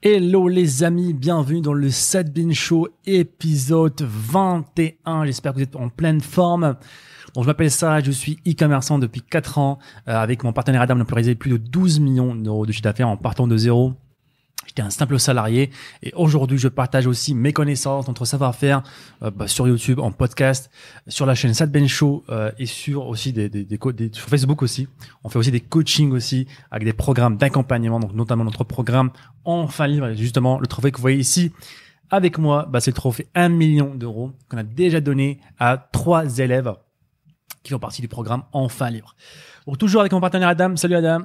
Hello les amis, bienvenue dans le Sadbin Show épisode 21. J'espère que vous êtes en pleine forme. Bon, je m'appelle Sarah, je suis e-commerçant depuis 4 ans. Euh, avec mon partenaire Adam, on a pu réaliser plus de 12 millions d'euros de chiffre d'affaires en partant de zéro. J'étais un simple salarié et aujourd'hui je partage aussi mes connaissances, notre savoir-faire euh, bah, sur YouTube, en podcast, sur la chaîne Sad Ben Show euh, et sur aussi des, des, des, des, sur Facebook aussi. On fait aussi des coachings aussi avec des programmes d'accompagnement, donc notamment notre programme Enfin Libre, justement le trophée que vous voyez ici. Avec moi, bah, c'est le trophée 1 million d'euros qu'on a déjà donné à trois élèves qui font partie du programme Enfin Libre. Donc toujours avec mon partenaire Adam. Salut Adam.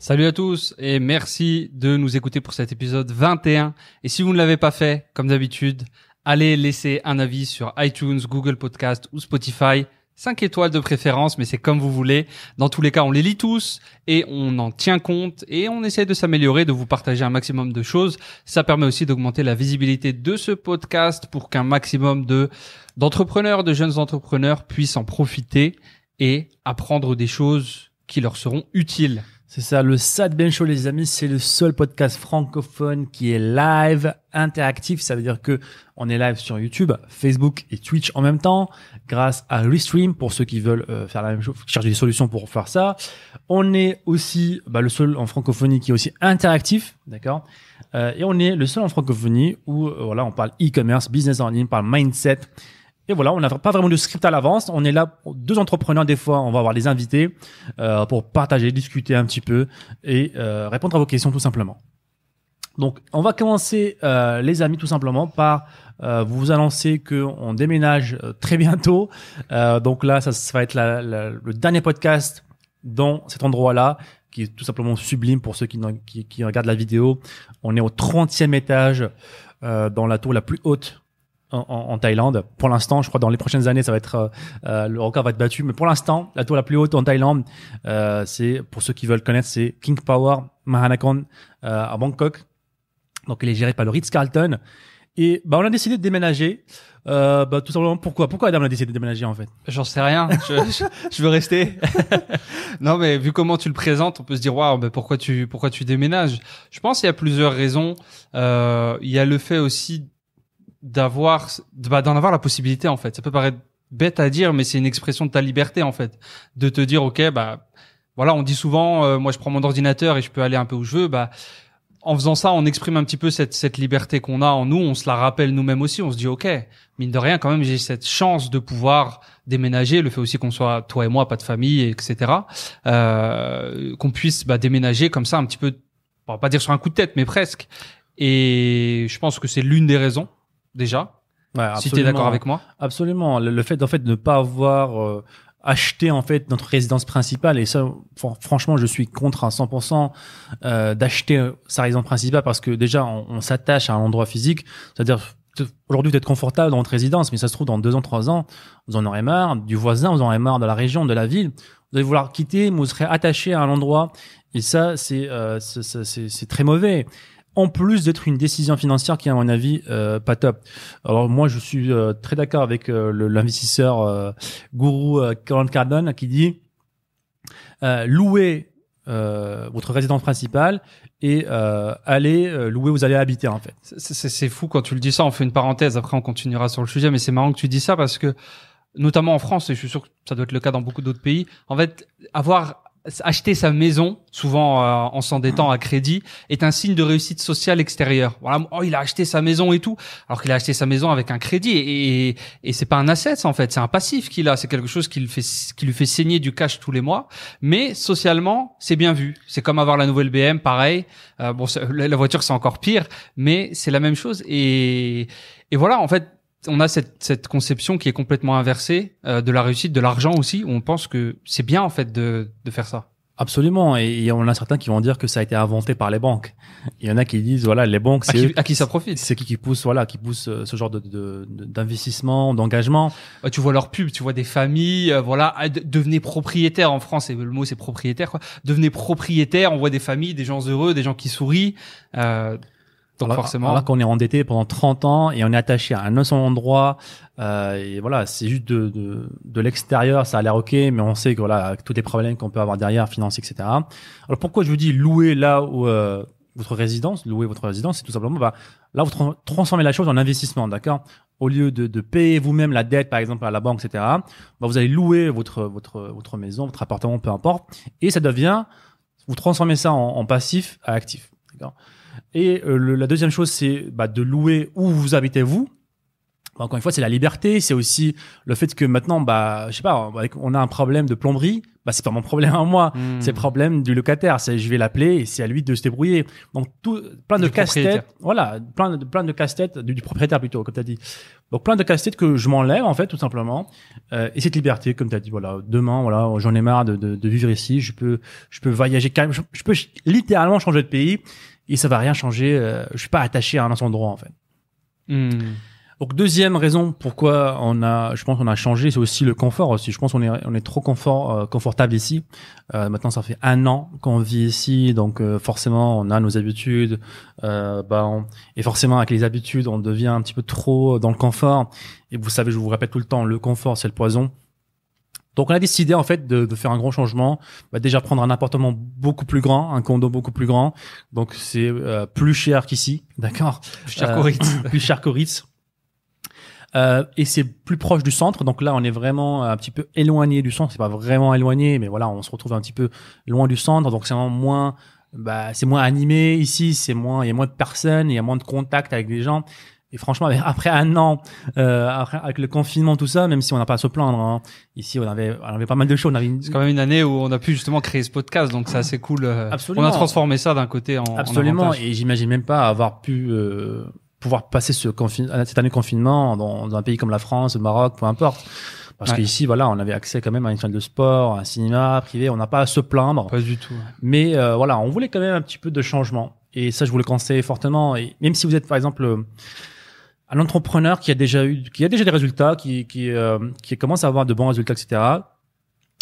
Salut à tous et merci de nous écouter pour cet épisode 21. Et si vous ne l'avez pas fait, comme d'habitude, allez laisser un avis sur iTunes, Google Podcast ou Spotify. 5 étoiles de préférence, mais c'est comme vous voulez. Dans tous les cas, on les lit tous et on en tient compte et on essaie de s'améliorer, de vous partager un maximum de choses. Ça permet aussi d'augmenter la visibilité de ce podcast pour qu'un maximum de d'entrepreneurs, de jeunes entrepreneurs puissent en profiter et apprendre des choses qui leur seront utiles. C'est ça, le Sad Ben Show, les amis, c'est le seul podcast francophone qui est live, interactif. Ça veut dire que on est live sur YouTube, Facebook et Twitch en même temps, grâce à Restream pour ceux qui veulent euh, faire la même chose, chercher des solutions pour faire ça. On est aussi bah, le seul en francophonie qui est aussi interactif, d'accord? Euh, Et on est le seul en francophonie où euh, voilà, on parle e-commerce, business en ligne, on parle mindset et voilà, on n'a pas vraiment de script à l'avance. On est là, deux entrepreneurs des fois, on va avoir des invités euh, pour partager, discuter un petit peu et euh, répondre à vos questions tout simplement. Donc, on va commencer, euh, les amis, tout simplement par euh, vous annoncer que on déménage très bientôt. Donc là, ça, va être le dernier podcast dans cet endroit-là qui est tout simplement sublime pour ceux qui, qui, qui regardent la vidéo. On est au 30e étage dans la tour la plus haute en, en, Thaïlande. Pour l'instant, je crois dans les prochaines années, ça va être euh, euh, le record va être battu. Mais pour l'instant, la tour la plus haute en Thaïlande, euh, c'est pour ceux qui veulent connaître, c'est King Power Mahanakhon euh, à Bangkok. Donc, il est géré par le Ritz Carlton. Et bah, on a décidé de déménager. Euh, bah, tout simplement, pourquoi? Pourquoi Adam a décidé de déménager en fait? J'en sais rien. Je, je, je veux rester. non, mais vu comment tu le présentes, on peut se dire waouh, mais pourquoi tu pourquoi tu déménages? Je pense qu'il y a plusieurs raisons. Euh, il y a le fait aussi d'avoir bah, d'en avoir la possibilité en fait. Ça peut paraître bête à dire mais c'est une expression de ta liberté en fait. De te dire ok bah voilà on dit souvent euh, moi je prends mon ordinateur et je peux aller un peu où je veux. Bah en faisant ça on exprime un petit peu cette cette liberté qu'on a en nous. On se la rappelle nous-mêmes aussi. On se dit ok mine de rien quand même j'ai cette chance de pouvoir déménager. Le fait aussi qu'on soit toi et moi pas de famille etc euh, qu'on puisse bah, déménager comme ça un petit peu on pas dire sur un coup de tête mais presque. Et je pense que c'est l'une des raisons déjà. Ouais, si tu es d'accord avec moi. Absolument. Le, le, fait en fait de ne pas avoir euh, acheté en fait notre résidence principale et ça franchement je suis contre à 100% euh, d'acheter sa résidence principale parce que déjà on, on s'attache à un endroit physique, c'est-à-dire aujourd'hui vous êtes confortable dans votre résidence mais ça se trouve dans deux ans trois ans vous en aurez marre du voisin vous en aurez marre de la région de la ville vous allez vouloir quitter mais vous serez attaché à un endroit et ça c'est euh, c'est très mauvais en plus d'être une décision financière qui est à mon avis euh, pas top. Alors moi je suis euh, très d'accord avec euh, l'investisseur euh, gourou euh, Cardone qui dit euh, louer votre résidence principale et aller louer où vous allez habiter en fait. C'est fou quand tu le dis ça. On fait une parenthèse. Après on continuera sur le sujet, mais c'est marrant que tu dis ça parce que notamment en France et je suis sûr que ça doit être le cas dans beaucoup d'autres pays. En fait, avoir acheter sa maison, souvent euh, en s'endettant à crédit, est un signe de réussite sociale extérieure. Voilà, oh il a acheté sa maison et tout, alors qu'il a acheté sa maison avec un crédit et, et c'est pas un asset en fait, c'est un passif qu'il a, c'est quelque chose qui lui fait qui lui fait saigner du cash tous les mois. Mais socialement, c'est bien vu. C'est comme avoir la nouvelle BM, pareil. Euh, bon, la voiture c'est encore pire, mais c'est la même chose et et voilà en fait on a cette, cette conception qui est complètement inversée euh, de la réussite, de l'argent aussi, où on pense que c'est bien en fait de, de faire ça. Absolument, et il y en a certains qui vont dire que ça a été inventé par les banques. Il y en a qui disent voilà les banques, c'est à, qui, à qui ça profite. C'est qui qui pousse voilà qui pousse euh, ce genre de d'investissement, de, d'engagement. Bah, tu vois leur pub, tu vois des familles, euh, voilà devenez propriétaire en France, et le mot c'est propriétaire quoi. Devenez propriétaire, on voit des familles, des gens heureux, des gens qui sourient. Euh, donc alors, forcément. Alors qu'on est endetté pendant 30 ans et on est attaché à un seul endroit. Euh, et voilà, c'est juste de, de, de l'extérieur, ça a l'air ok, mais on sait que voilà, avec tous les problèmes qu'on peut avoir derrière, financiers, etc. Alors pourquoi je vous dis louer là où euh, votre résidence, louer votre résidence, c'est tout simplement, bah, là, vous tra- transformez la chose en investissement, d'accord? Au lieu de, de payer vous-même la dette, par exemple, à la banque, etc., bah, vous allez louer votre, votre, votre maison, votre appartement, peu importe, et ça devient, vous transformez ça en, en passif à actif, d'accord? Et euh, le- la deuxième chose, c'est bah, de louer où vous habitez vous. Bah, Encore une fois, c'est la liberté, c'est aussi le fait que maintenant, bah, je sais pas, on a un problème de plomberie, bah, c'est pas mon problème à moi. Hmm. C'est le problème du locataire. C'est, je vais l'appeler et c'est à lui de se débrouiller. Donc, tout, plein de casse-têtes. Voilà. Plein de, plein de casse-têtes, du, du propriétaire plutôt, comme tu as dit. Donc, plein de casse-têtes que je m'enlève, en fait, tout simplement. Euh, et cette liberté, comme tu as dit, voilà, demain, voilà, j'en ai marre de, de, de vivre ici. Je peux, je peux voyager carrément. Je, je peux littéralement changer de pays et ça va rien changer. Euh, je suis pas attaché à un endroit, en fait. Hmm. Donc deuxième raison pourquoi on a, je pense qu'on a changé, c'est aussi le confort aussi. Je pense qu'on est on est trop confort euh, confortable ici. Euh, maintenant ça fait un an qu'on vit ici, donc euh, forcément on a nos habitudes. Euh, bah on- et forcément avec les habitudes on devient un petit peu trop dans le confort. Et vous savez, je vous répète tout le temps, le confort c'est le poison. Donc on a décidé en fait de, de faire un grand changement. Bah, déjà prendre un appartement beaucoup plus grand, un condo beaucoup plus grand. Donc c'est euh, plus cher qu'ici, d'accord Cher Euh, plus cher qu'au Ritz. Euh, et c'est plus proche du centre, donc là on est vraiment un petit peu éloigné du centre. C'est pas vraiment éloigné, mais voilà, on se retrouve un petit peu loin du centre, donc c'est vraiment moins, bah, c'est moins animé ici, c'est moins, il y a moins de personnes, il y a moins de contact avec les gens. Et franchement, après un an, euh, après, avec le confinement, tout ça, même si on n'a pas à se plaindre, hein, ici on avait, on avait pas mal de choses. Une- C'est quand même une année où on a pu justement créer ce podcast, donc c'est assez cool. euh, Absolument. On a transformé ça d'un côté en en Absolument, et j'imagine même pas avoir pu euh, pouvoir passer ce confin- cette année de confinement dans, dans un pays comme la France, le Maroc, peu importe. Parce Ouais. qu'ici, voilà, on avait accès quand même à une salle de sport, à un cinéma privé, on n'a pas à se plaindre. Pas du tout. Mais euh, voilà, on voulait quand même un petit peu de changement. Et ça, je vous le conseille fortement. Et même si vous êtes, par exemple, euh, un entrepreneur qui a déjà eu, qui a déjà des résultats, qui qui euh, qui commence à avoir de bons résultats, etc.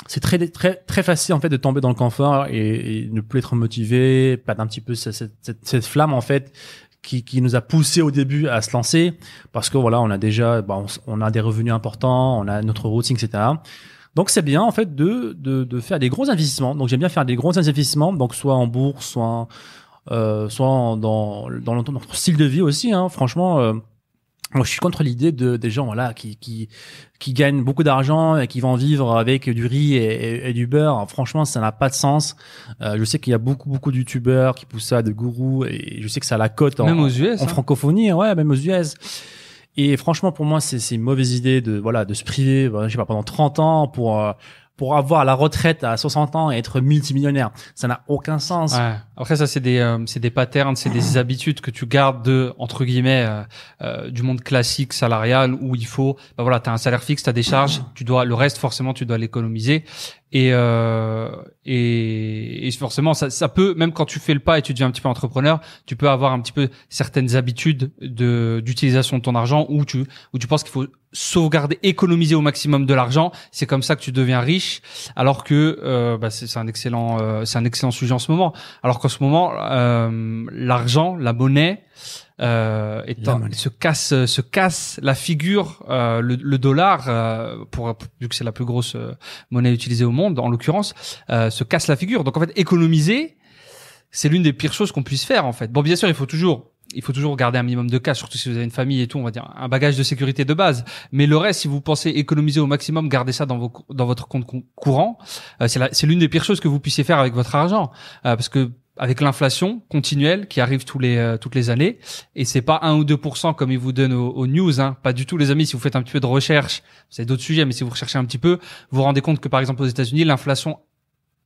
C'est très très très facile en fait de tomber dans le confort et, et ne plus être motivé, perdre un petit peu cette, cette, cette- flamme en fait qui, qui nous a poussé au début à se lancer parce que voilà on a déjà bah, on, a des revenus importants, on a notre routine, etc. Donc c'est bien en fait de, de, de faire des gros investissements. Donc j'aime bien faire des gros investissements, donc soit en bourse, soit euh, soit dans dans notre style de vie aussi. Hein. Franchement, euh, moi je suis contre l'idée de des gens voilà qui qui qui gagnent beaucoup d'argent et qui vont vivre avec du riz et, et- et du beurre. Franchement, ça n'a pas de sens. Euh, je sais qu'il y a beaucoup beaucoup de youtubeurs qui poussent ça, de gourous, et je sais que ça a la cote en, Même aux US. en hein. francophonie, ouais, même aux US. Et franchement, pour moi, c'est c'est une mauvaise idée de voilà de se priver, je sais pas, pendant 30 ans pour euh, pour avoir la retraite à 60 ans et être multimillionnaire. Ça n'a aucun sens. Ouais. Après ça c'est des euh, c'est des patterns, c'est des habitudes que tu gardes de entre guillemets euh, euh, du monde classique salarial où il faut bah voilà, tu as un salaire fixe, tu as des charges, tu dois le reste forcément tu dois l'économiser et euh, et, et forcément ça ça peut même quand tu fais le pas et tu deviens un petit peu entrepreneur, tu peux avoir un petit peu certaines habitudes de d'utilisation de ton argent où tu où tu penses qu'il faut sauvegarder, économiser au maximum de l'argent, c'est comme ça que tu deviens riche. Alors que euh, bah, c'est un excellent euh, c'est un excellent sujet en ce moment. Alors qu'en ce moment euh, l'argent la monnaie euh, monnaie. se casse se casse la figure euh, le, le dollar euh, pour vu que c'est la plus grosse euh, monnaie utilisée au monde en l'occurrence euh, se casse la figure donc en fait économiser c'est l'une des pires choses qu'on puisse faire en fait bon bien sûr il faut toujours il faut toujours garder un minimum de cash, surtout si vous avez une famille et tout, on va dire un bagage de sécurité de base. Mais le reste, si vous pensez économiser au maximum, garder ça dans, vos, dans votre compte cou- courant, euh, c'est l'une des pires choses que vous puissiez faire avec votre argent, Euh, parce que avec l'inflation continuelle qui arrive tous les euh, toutes les années, et c'est pas 1 ou 2% comme ils vous donnent aux, aux news, hein, pas du tout les amis. Si vous faites un petit peu de recherche, c'est d'autres sujets, mais si vous recherchez un petit peu, vous vous rendez compte que par exemple aux États-Unis, l'inflation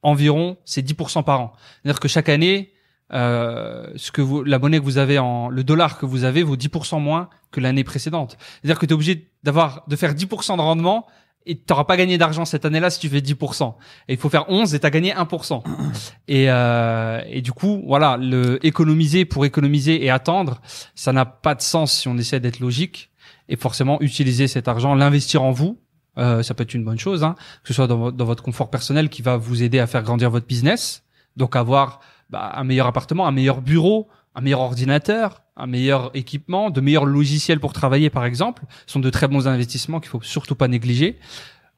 environ c'est 10% par an. C'est-à-dire que chaque année euh, ce que vous, la monnaie que vous avez en, le dollar que vous avez vaut 10% moins que l'année précédente. C'est-à-dire que tu es obligé d'avoir, de faire 10% de rendement et tu n'auras pas gagné d'argent cette année-là si tu fais 10%. Et il faut faire 11 et tu as gagné 1%. Et, euh, et du coup, voilà, le économiser pour économiser et attendre, ça n'a pas de sens si on essaie d'être logique. Et forcément, utiliser cet argent, l'investir en vous, euh, ça peut être une bonne chose, hein, que ce soit dans votre confort personnel qui va vous aider à faire grandir votre business. Donc avoir bah, un meilleur appartement, un meilleur bureau, un meilleur ordinateur, un meilleur équipement, de meilleurs logiciels pour travailler par exemple, Ce sont de très bons investissements qu'il faut surtout pas négliger.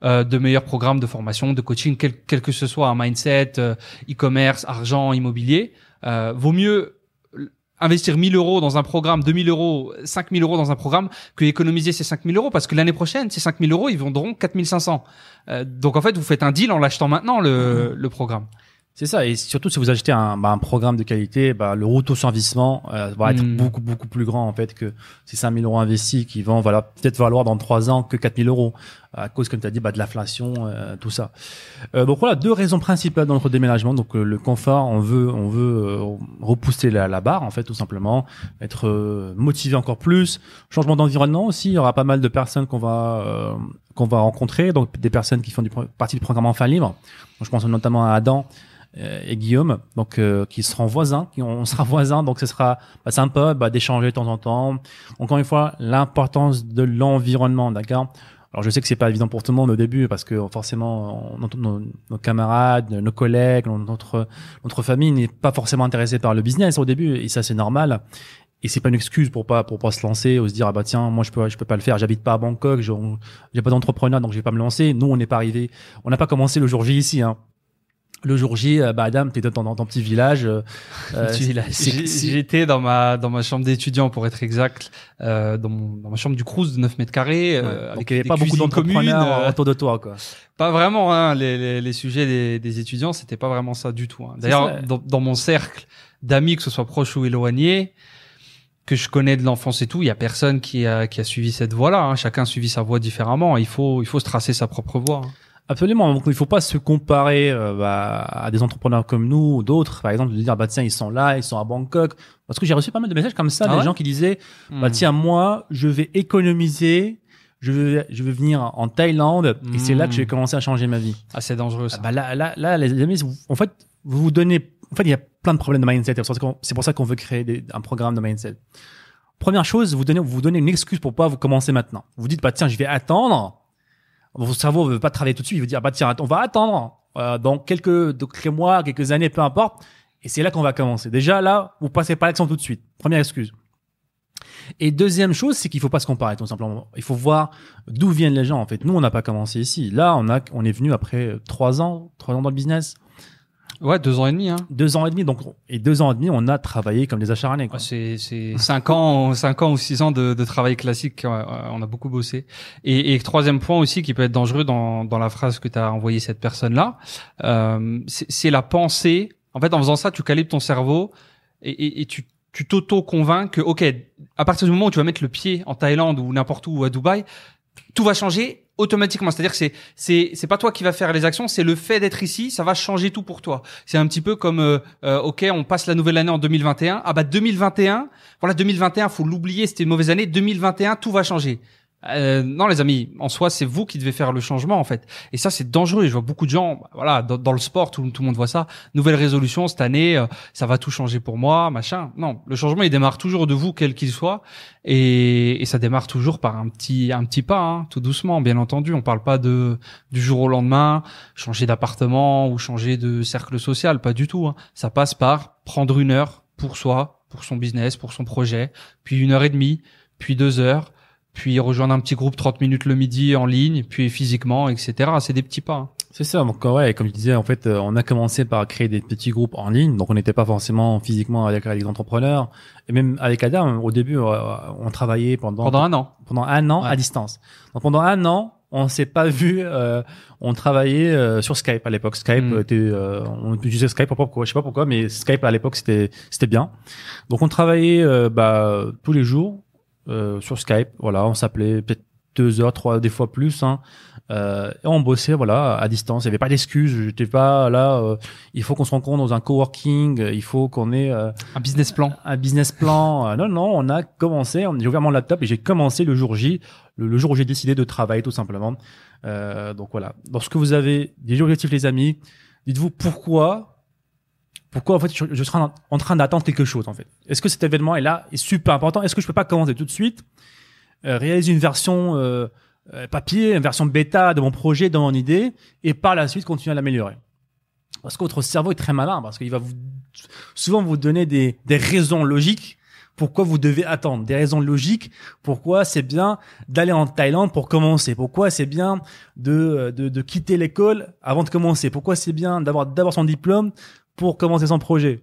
Euh, de meilleurs programmes de formation, de coaching, quel, quel que ce soit, un mindset, euh, e-commerce, argent, immobilier. Euh, vaut mieux investir 1000 euros dans un programme, 2000 euros, 5000 euros dans un programme que économiser ces 5000 euros parce que l'année prochaine, ces 5000 euros, ils vendront 4500. Euh, donc en fait, vous faites un deal en l'achetant maintenant le, le programme. C'est ça, et surtout si vous achetez un, bah, un programme de qualité, bah, le auto-servicement euh, va être Mm. beaucoup beaucoup plus grand en fait que ces 5000 euros investis qui vont voilà peut-être valoir dans trois ans que 4000 euros à cause comme tu as dit bah, de l'inflation, euh, tout ça. Euh, donc voilà deux raisons principales dans notre déménagement. Donc euh, le confort, on veut on veut euh, repousser la, barre en fait tout simplement, être euh, motivé encore plus. Changement d'environnement aussi, il y aura pas mal de personnes qu'on va euh, qu'on va rencontrer, donc des personnes qui font du, partie du programme Enfin Libre. Donc, je pense notamment à Adam et Guillaume, donc euh, qui seront voisins, qui on sera voisins, donc ce sera bah, sympa bah, d'échanger de temps en temps. Encore une fois, l'importance de l'environnement, d'accord? Alors je sais que c'est pas évident pour tout le monde au début parce que forcément nos, camarades, nos collègues, notre notre famille n'est pas forcément intéressée par le business au début et ça c'est normal. Et c'est pas une excuse pour pas pour pas se lancer ou se dire ah bah tiens moi je peux je peux pas le faire. J'habite pas à Bangkok j'ai j'ai pas d'entrepreneur donc je vais pas me lancer. Nous on n'est pas arrivé on n'a pas commencé le jour J ici hein le jour J, euh, bah Adam, t'étais dans, dans ton petit village. euh, euh, J'étais dans ma dans ma chambre d'étudiant pour être exact, euh, dans, mon, dans ma chambre du Crous de 9 mètres carrés. ouais. euh, Donc avec il n'y avait pas beaucoup d'entrepreneurs euh, autour de toi, quoi. Pas vraiment, hein, les, les, les sujets des, des étudiants, c'était pas vraiment ça du tout. hein. D'ailleurs, dans, dans mon cercle d'amis, que ce soit proche ou éloigné, que je connais de l'enfance et tout, il y a personne qui a, qui a suivi cette voie-là. hein. Chacun a suivi sa voie différemment. Il faut, il faut se tracer sa propre voie. hein. Absolument. Donc il faut pas se comparer euh, bah, à des entrepreneurs comme nous ou d'autres. Par exemple, de dire bah tiens ils sont là, ils sont à Bangkok. Parce que j'ai reçu pas mal de messages comme ça, Ah des ouais gens qui disaient bah Hmm. tiens moi je vais économiser, je vais je vais venir en Thaïlande et c'est là que je vais Mm. commencer à changer ma vie. Ah, c'est dangereux ça. Ah bah là, là, là, les amis, en fait, vous vous donnez, en fait, il y a plein de problèmes de mindset. C'est pour ça qu'on- veut créer des- un programme de mindset. Première chose, vous donnez, vous vous donnez une excuse pour pas vous commencer maintenant. Vous dites, bah tiens, je vais attendre. Votre cerveau ne veut pas travailler tout de suite. Il veut dire, bah tiens, on va attendre euh, dans quelques, quelques mois, quelques années, peu importe. Et c'est là qu'on va commencer. Déjà là, vous passez pas l'action tout de suite. Première excuse. Et deuxième chose, c'est qu'il faut pas se comparer tout simplement. Il faut voir d'où viennent les gens. En fait, nous, on n'a pas commencé ici. Là, on a, on est venu après trois ans, trois ans dans le business, Ouais, deux ans et demi. Hein. deux ans et demi. Donc, et deux ans et demi, on a travaillé comme des acharnés. Quoi. Ouais, C'est c'est cinq ans, cinq ans ou six ans de, de travail classique. on a beaucoup bossé. Et, et troisième point aussi qui peut être dangereux dans, dans la phrase que tu as envoyé cette personne-là, euh, c'est c'est la pensée. En fait, en faisant ça, tu calibres ton cerveau et, et, et tu tu t'auto-convaincs que, ok, à partir du moment où tu vas mettre le pied en Thaïlande ou n'importe où ou à Dubaï, tout va changer automatiquement. C'est-à-dire que c'est c'est c'est pas toi qui va faire les actions, c'est le fait d'être ici, ça va changer tout pour toi. C'est un petit peu comme euh, euh, OK, on passe la nouvelle année en 2021. Ah bah 2021, voilà 2021, faut l'oublier, c'était une mauvaise année. 2021, tout va changer. Euh, non les amis, en soi c'est vous qui devez faire le changement en fait. Et ça c'est dangereux. Je vois beaucoup de gens, voilà, dans, le sport, tout, tout le monde voit ça. Nouvelle résolution cette année, euh, ça va tout changer pour moi, machin. Non, le changement il démarre toujours de vous quel qu'il soit, et, et ça démarre toujours par un petit un petit pas, hein, tout doucement, bien entendu. On parle pas de du jour au lendemain, changer d'appartement ou changer de cercle social, pas du tout. hein. Ça passe par prendre une heure pour soi, pour son business, pour son projet, puis une heure et demie, puis deux heures, puis rejoindre un petit groupe 30 minutes le midi en ligne, puis physiquement, etc. C'est des petits pas. hein. C'est ça. Donc ouais, comme je disais, en fait, euh, on a commencé par créer des petits groupes en ligne. Donc on n'était pas forcément physiquement avec, avec les entrepreneurs. Et même avec Adam, au début, euh, on travaillait pendant Pendant un an. pendant un an Ouais. à distance. Donc pendant un an, on s'est pas vu. euh, on travaillait euh, sur Skype à l'époque. Skype Mm. était, euh, on utilisait Skype. Pourquoi Je sais pas pourquoi, mais Skype à l'époque c'était c'était bien. Donc on travaillait euh, bah, tous les jours euh, sur Skype. Voilà, on s'appelait peut-être deux heures, trois, des fois plus. Hein. Euh, et on bossait voilà à distance. Il y avait pas d'excuses. J'étais pas là. euh, il faut qu'on se rencontre dans un coworking. Il faut qu'on ait euh, Un business plan. un business plan. Euh, non, non, on a commencé, j'ai ouvert mon laptop et j'ai commencé le jour J, le, le jour où j'ai décidé de travailler tout simplement. Euh, donc voilà. Lorsque vous avez des objectifs, les amis, dites-vous pourquoi, pourquoi en fait je, je en train d'attendre quelque chose en fait. Est-ce que cet événement est là, est super important? Est-ce que je peux pas commencer tout de suite, euh, réaliser une version euh, euh, papier, une version bêta de mon projet, de mon idée, et par la suite continuer à l'améliorer? Parce que votre cerveau est très malin, parce qu'il va vous souvent vous donner des, des raisons logiques pourquoi vous devez attendre, des raisons logiques pourquoi c'est bien d'aller en Thaïlande pour commencer, pourquoi c'est bien de, de, de quitter l'école avant de commencer, pourquoi c'est bien d'avoir d'abord son diplôme pour commencer son projet.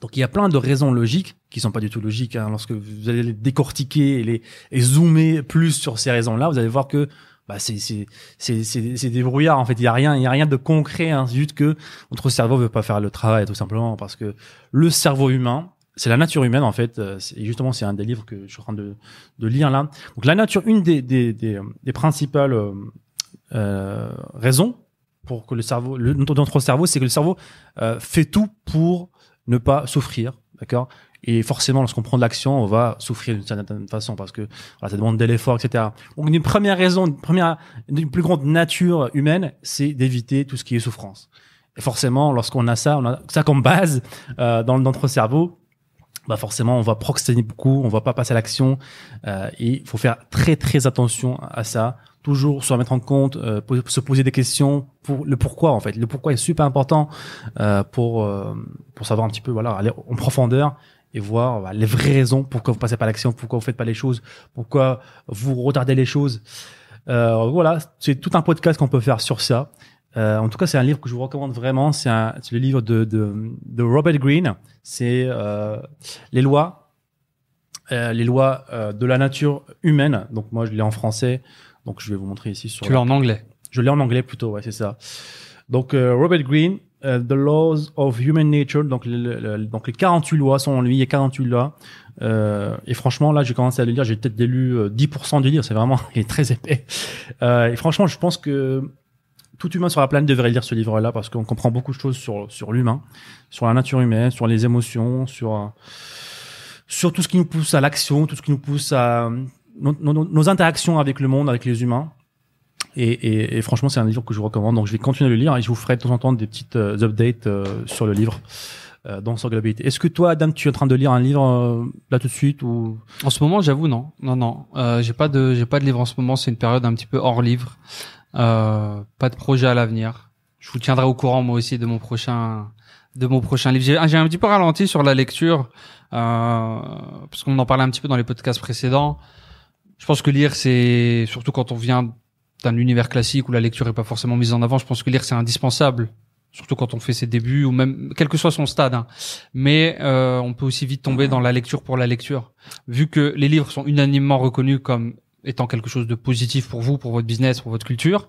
Donc il y a plein de raisons logiques qui sont pas du tout logiques. Hein. Lorsque vous allez les décortiquer et les et zoomer plus sur ces raisons-là, vous allez voir que bah c'est c'est c'est c'est des brouillards en fait. Il y a rien il y a rien de concret. Hein. Juste que notre cerveau veut pas faire le travail tout simplement parce que le cerveau humain c'est la nature humaine en fait. Euh, et justement, c'est un des livres que je suis en train de, de lire là. Donc la nature, une des, des, des, des principales euh, euh raisons pour que le cerveau, notre cerveau, c'est que le cerveau euh, fait tout pour ne pas souffrir, d'accord? Et forcément, lorsqu'on prend de l'action, on va souffrir d'une certaine façon parce que ça demande de l'effort, etc. Donc une première raison, une première, une plus grande nature humaine, c'est d'éviter tout ce qui est souffrance. Et forcément, lorsqu'on a ça, on a ça comme base euh, dans, dans notre cerveau, bah forcément on va procrastiner beaucoup, on va pas passer à l'action euh, et il faut faire très très attention à ça. Toujours se remettre en compte, euh, se poser des questions pour le pourquoi en fait. Le pourquoi est super important euh, pour euh, pour savoir un petit peu voilà aller en profondeur et voir bah, les vraies raisons pourquoi vous passez pas l'action, pourquoi vous faites pas les choses, pourquoi vous retardez les choses. Voilà, c'est tout un podcast qu'on peut faire sur ça. En tout cas, c'est un livre que je vous recommande vraiment. C'est le livre de, de, Robert Greene. C'est les lois, les lois de la nature humaine. Donc moi, je l'ai en français. Donc je vais vous montrer ici sur. Tu l'as en anglais. Je l'ai en anglais plutôt. Ouais, c'est ça. Donc euh, Robert Greene, euh, The Laws of Human Nature. Donc, le, donc les 48 lois sont en lui. Il y a 48 lois. et franchement, là, j'ai commencé à le lire. J'ai peut-être lu 10% du livre. C'est vraiment, il est très épais. et franchement, je pense que tout humain sur la planète devrait lire ce livre-là parce qu'on comprend beaucoup de choses sur sur l'humain, sur la nature humaine, sur les émotions, sur sur tout ce qui nous pousse à l'action, tout ce qui nous pousse à nos, nos, interactions avec le monde, avec les humains. Et, et, et franchement, c'est un livre que je vous recommande. Donc, je vais continuer de le lire et je vous ferai de temps en temps des petites euh, updates euh, sur le livre euh, dans sa globalité. Est-ce que toi, Adam, tu es en train de lire un livre là tout de suite ou? En ce moment, j'avoue, non, non, non. j'ai pas de, j'ai pas de livre en ce moment. C'est une période un petit peu hors livre. Euh, pas de projet à l'avenir. Je vous tiendrai au courant moi aussi de mon prochain de mon prochain livre. J'ai un petit peu ralenti sur la lecture euh, parce qu'on en parlait un petit peu dans les podcasts précédents. Je pense que lire c'est surtout quand on vient d'un univers classique où la lecture est pas forcément mise en avant. Je pense que lire c'est indispensable surtout quand on fait ses débuts ou même quel que soit son stade. Hein. Mais euh, on peut aussi vite tomber dans la lecture pour la lecture, vu que les livres sont unanimement reconnus comme étant quelque chose de positif pour vous, pour votre business, pour votre culture,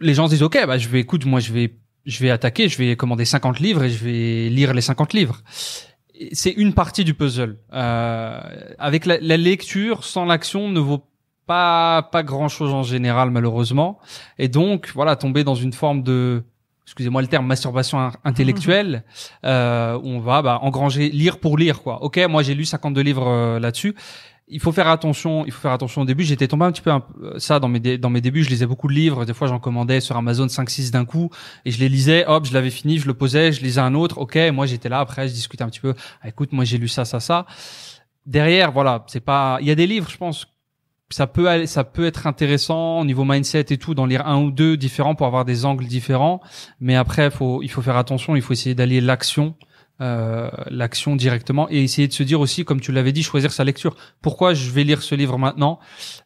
les gens se disent OK, bah je vais écoute, moi je vais je vais attaquer, je vais commander 50 livres et je vais lire les 50 livres. C'est une partie du puzzle. Euh, avec la, la, lecture sans l'action ne vaut pas pas grand chose en général malheureusement. Et donc voilà, tomber dans une forme de excusez-moi le terme masturbation intellectuelle euh, où on va bah, engranger lire pour lire quoi. Ok, moi j'ai lu 52 livres euh, là-dessus il faut faire attention. Il faut faire attention au début. J'étais tombé un petit peu ça dans mes dans mes débuts. Je lisais beaucoup de livres. Des fois, j'en commandais sur Amazon 5-6 d'un coup et je les lisais. Hop, je l'avais fini, je le posais, je lisais un autre. Ok, moi j'étais là. Après, je discutais un petit peu. Ah, écoute, moi j'ai lu ça, ça, ça. Derrière, voilà, c'est pas. Il y a des livres, je pense. Ça peut aller, ça peut être intéressant au niveau mindset et tout, d'en lire un ou deux différents pour avoir des angles différents. Mais après, faut, il faut faire attention. Il faut essayer d'allier l'action euh, l'action directement et essayer de se dire aussi, comme tu l'avais dit, choisir sa lecture. Pourquoi je vais lire ce livre maintenant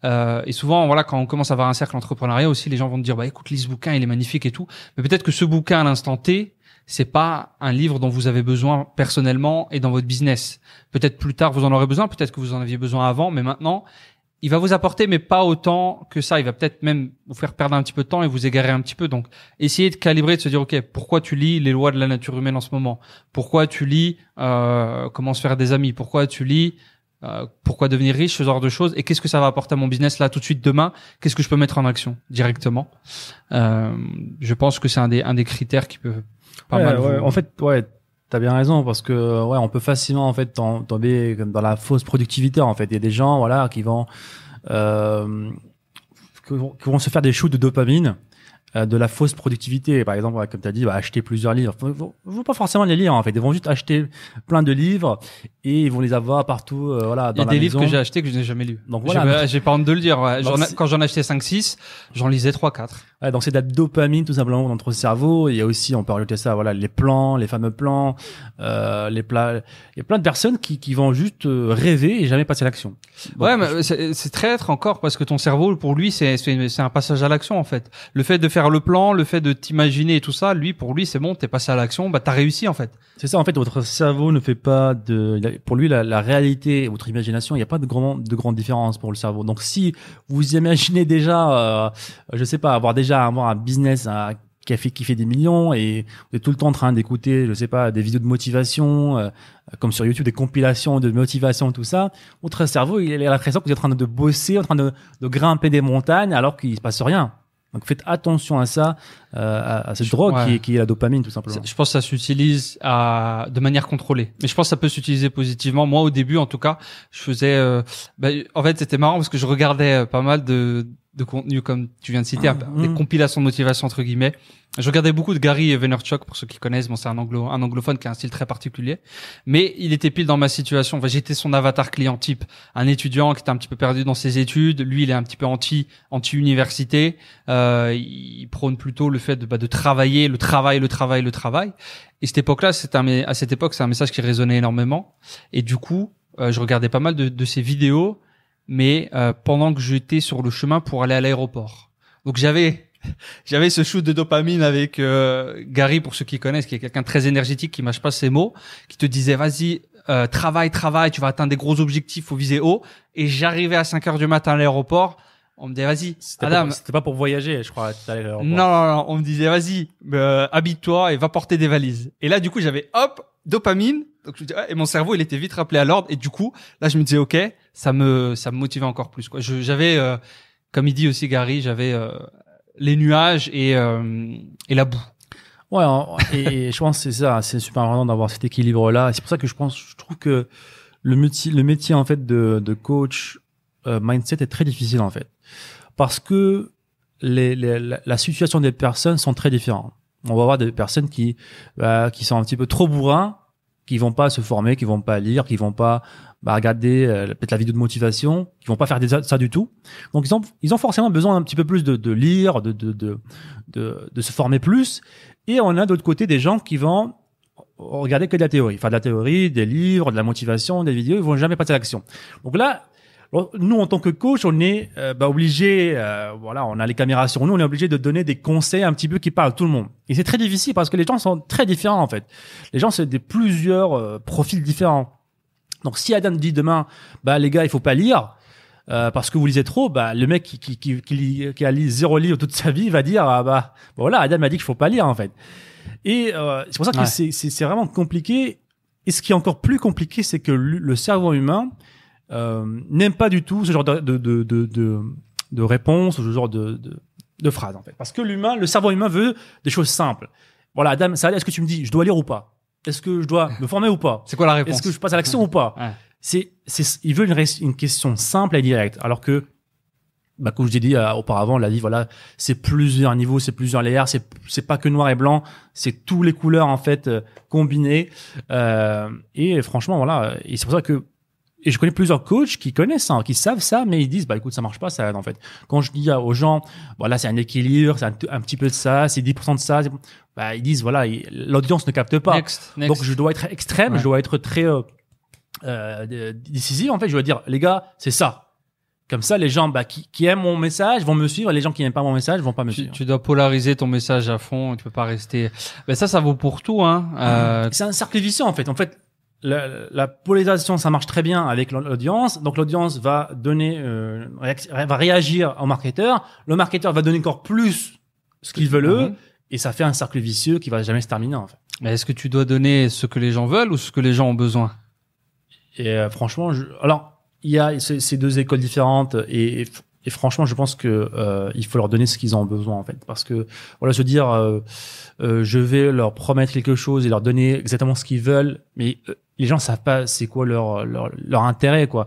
euh, Et souvent, voilà, quand on commence à avoir un cercle entrepreneuriat aussi, les gens vont te dire, bah écoute, lis ce bouquin, il est magnifique et tout. Mais peut-être que ce bouquin à l'instant T, c'est pas un livre dont vous avez besoin personnellement et dans votre business. Peut-être plus tard vous en aurez besoin, peut-être que vous en aviez besoin avant, mais maintenant il va vous apporter, mais pas autant que ça. Il va peut-être même vous faire perdre un petit peu de temps et vous égarer un petit peu. Donc, essayez de calibrer, de se dire, ok, pourquoi tu lis les lois de la nature humaine en ce moment? Pourquoi tu lis euh, comment se faire des amis? Pourquoi tu lis euh, pourquoi devenir riche, ce genre de choses, et qu'est-ce que ça va apporter à mon business là tout de suite demain? Qu'est-ce que je peux mettre en action directement? Euh, Je pense que c'est un des un des critères qui peut pas mal. En fait, ouais, T'as bien raison parce que ouais, on peut facilement en fait tomber dans la fausse productivité en fait. Il y a des gens voilà qui vont euh, qui vont se faire des shoots de dopamine euh, de la fausse productivité. Par exemple, comme tu as dit, bah, acheter plusieurs livres. Ils vont pas forcément les lire en fait. Ils vont juste acheter plein de livres et ils vont les avoir partout. Euh, voilà, dans Il y a des livres que j'ai achetés que je n'ai jamais lus. Donc voilà. J'ai pas honte de le dire. Quand j'en achetais 5-6, j'en lisais 3-4. Donc c'est de la dopamine tout simplement dans notre cerveau. Il y a aussi, on peut rajouter ça, voilà, les plans, les fameux plans, euh, les plats. Il y a plein de personnes qui, qui vont juste euh, rêver et jamais passer à l'action. Donc, Ouais, mais c'est c'est traître encore parce que ton cerveau, pour lui, c'est c'est un passage à l'action en fait. Le fait de faire le plan, le fait de t'imaginer et tout ça, lui, pour lui, c'est bon, t'es passé à l'action, bah t'as réussi en fait. C'est ça, en fait, votre cerveau ne fait pas de, pour lui, la, la réalité, votre imagination, il n'y a pas de grand, de grande différence pour le cerveau. Donc, si vous imaginez déjà, euh, je sais pas, avoir déjà avoir un business a fait, qui fait des millions et vous êtes tout le temps en train d'écouter, je sais pas, des vidéos de motivation, euh, comme sur YouTube, des compilations de motivation, tout ça, votre cerveau, il a l'impression que vous êtes en train de bosser, en train de, de grimper des montagnes alors qu'il se passe rien. Donc, faites attention à ça, euh, à, à cette drogue Ouais. qui, est, qui est la dopamine, tout simplement. Je pense que ça s'utilise à de manière contrôlée. Mais je pense que ça peut s'utiliser positivement. Moi, au début, en tout cas, je faisais. euh, bah, en fait, c'était marrant parce que je regardais euh, pas mal de de contenu comme tu viens de citer, un- des compilations de motivation entre guillemets. Je regardais beaucoup de Gary Vaynerchuk pour ceux qui connaissent. Bon, c'est un anglo un anglophone qui a un style très particulier, mais il était pile dans ma situation. Enfin, j'étais son avatar client type, un étudiant qui était un petit peu perdu dans ses études. Lui, il est un petit peu anti anti université. Euh, il prône plutôt le fait de bah, de travailler, le travail, le travail, le travail. Et cette époque-là, c'est un, à cette époque, c'est un message qui résonnait énormément. Et du coup, euh, je regardais pas mal de, de ces vidéos, mais euh, pendant que j'étais sur le chemin pour aller à l'aéroport. Donc j'avais, j'avais ce shoot de dopamine avec euh, Gary, pour ceux qui connaissent, qui est quelqu'un très énergétique, qui mâche pas ses mots, qui te disait vas-y, euh, travaille, travaille, tu vas atteindre des gros objectifs, faut viser haut. Et j'arrivais à 5 heures du matin à l'aéroport. On me disait vas-y, C'était Adam, pas, c'était pas pour voyager, je crois. à non, non, non, on me disait vas-y, euh, habille-toi et va porter des valises. Et là, du coup, j'avais hop, dopamine. Donc je me dis, ah, et mon cerveau, il était vite rappelé à l'ordre. Et du coup, là, je me disais ok, ça me, ça me motivait encore plus. Quoi. J'avais, euh, comme il dit aussi Gary, j'avais euh, les nuages et euh, et la boue. Ouais, et, je pense que c'est ça, c'est super important d'avoir cet équilibre-là. C'est pour ça que je pense, je trouve que le métier, le métier en fait de, de coach euh, mindset est très difficile en fait, parce que les, les- la, la situation des personnes sont très différentes. On va avoir des personnes qui bah, qui sont un petit peu trop bourrins, qui vont pas se former, qui vont pas lire, qui vont pas bah, regarder euh, peut-être la vidéo de motivation, qui vont pas faire des, ça du tout. Donc ils ont ils ont forcément besoin un petit peu plus de, de lire, de de, de de de se former plus. Et on a d'autre côté des gens qui vont regarder que de la théorie, enfin de la théorie, des livres, de la motivation, des vidéos, ils vont jamais passer à l'action. Donc là, nous en tant que coach, on est euh, bah, obligé, euh, voilà, on a les caméras sur nous, on est obligé de donner des conseils un petit peu qui parlent à tout le monde. Et c'est très difficile parce que les gens sont très différents en fait. Les gens c'est des plusieurs euh, profils différents. Donc si Adam dit demain, bah les gars, il faut pas lire. euh, parce que vous lisez trop, bah le mec qui qui qui, qui, lit- qui a lu zéro livre toute sa vie va dire ah bah voilà Adam m'a dit qu'il faut pas lire en fait. Et euh, c'est pour ça que Ouais. c'est c'est vraiment compliqué. Et ce qui est encore plus compliqué, c'est que le le cerveau humain euh, n'aime pas du tout ce genre de de de de, de, réponse ou ce genre de, de de phrase en fait. Parce que l'humain, le cerveau humain veut des choses simples. Voilà Adam, ça est-ce que tu me dis je dois lire ou pas? Est-ce que je dois me former ou pas? C'est quoi la réponse? Est-ce que je passe à l'action ou pas? Ouais. C'est c'est il veut une, question simple et directe. Alors que bah, comme je l'ai dit euh, auparavant, la vie, voilà, c'est plusieurs niveaux, c'est plusieurs layers, c'est c'est pas que noir et blanc, c'est tous les couleurs en fait euh, combinées. Euh, et franchement, voilà, et c'est pour ça que et je connais plusieurs coachs qui connaissent ça, qui savent ça, mais ils disent bah écoute ça marche pas ça en fait. Quand je dis aux gens voilà c'est un équilibre, c'est un, un petit peu de ça, c'est 10% de ça, bah ils disent voilà il- l'audience ne capte pas. Next, next. Donc je dois être extrême, Ouais. je dois être très euh, euh, décisif en fait. Je dois dire les gars, c'est ça. Comme ça, les gens bah, qui, qui aiment mon message vont me suivre, et les gens qui n'aiment pas mon message vont pas me tu, suivre. tu dois polariser ton message à fond. Tu peux pas rester. Ben ça, ça vaut pour tout. Hein. Euh, C'est un cercle vicieux en fait. En fait, la, la polarisation, ça marche très bien avec l'audience. Donc l'audience va donner, euh, va réagir au marketeur. Le marketeur va donner encore plus ce qu'ils veulent eux, Mhm. et ça fait un cercle vicieux qui va jamais se terminer en fait. Mais est-ce que tu dois donner ce que les gens veulent ou ce que les gens ont besoin? Et euh, franchement, je... alors il y a ces, ces deux écoles différentes et, et, et franchement, je pense que euh, il faut leur donner ce qu'ils ont besoin en fait, parce que voilà, se dire euh, euh, je vais leur promettre quelque chose et leur donner exactement ce qu'ils veulent, mais euh, les gens savent pas c'est quoi leur, leur leur intérêt quoi.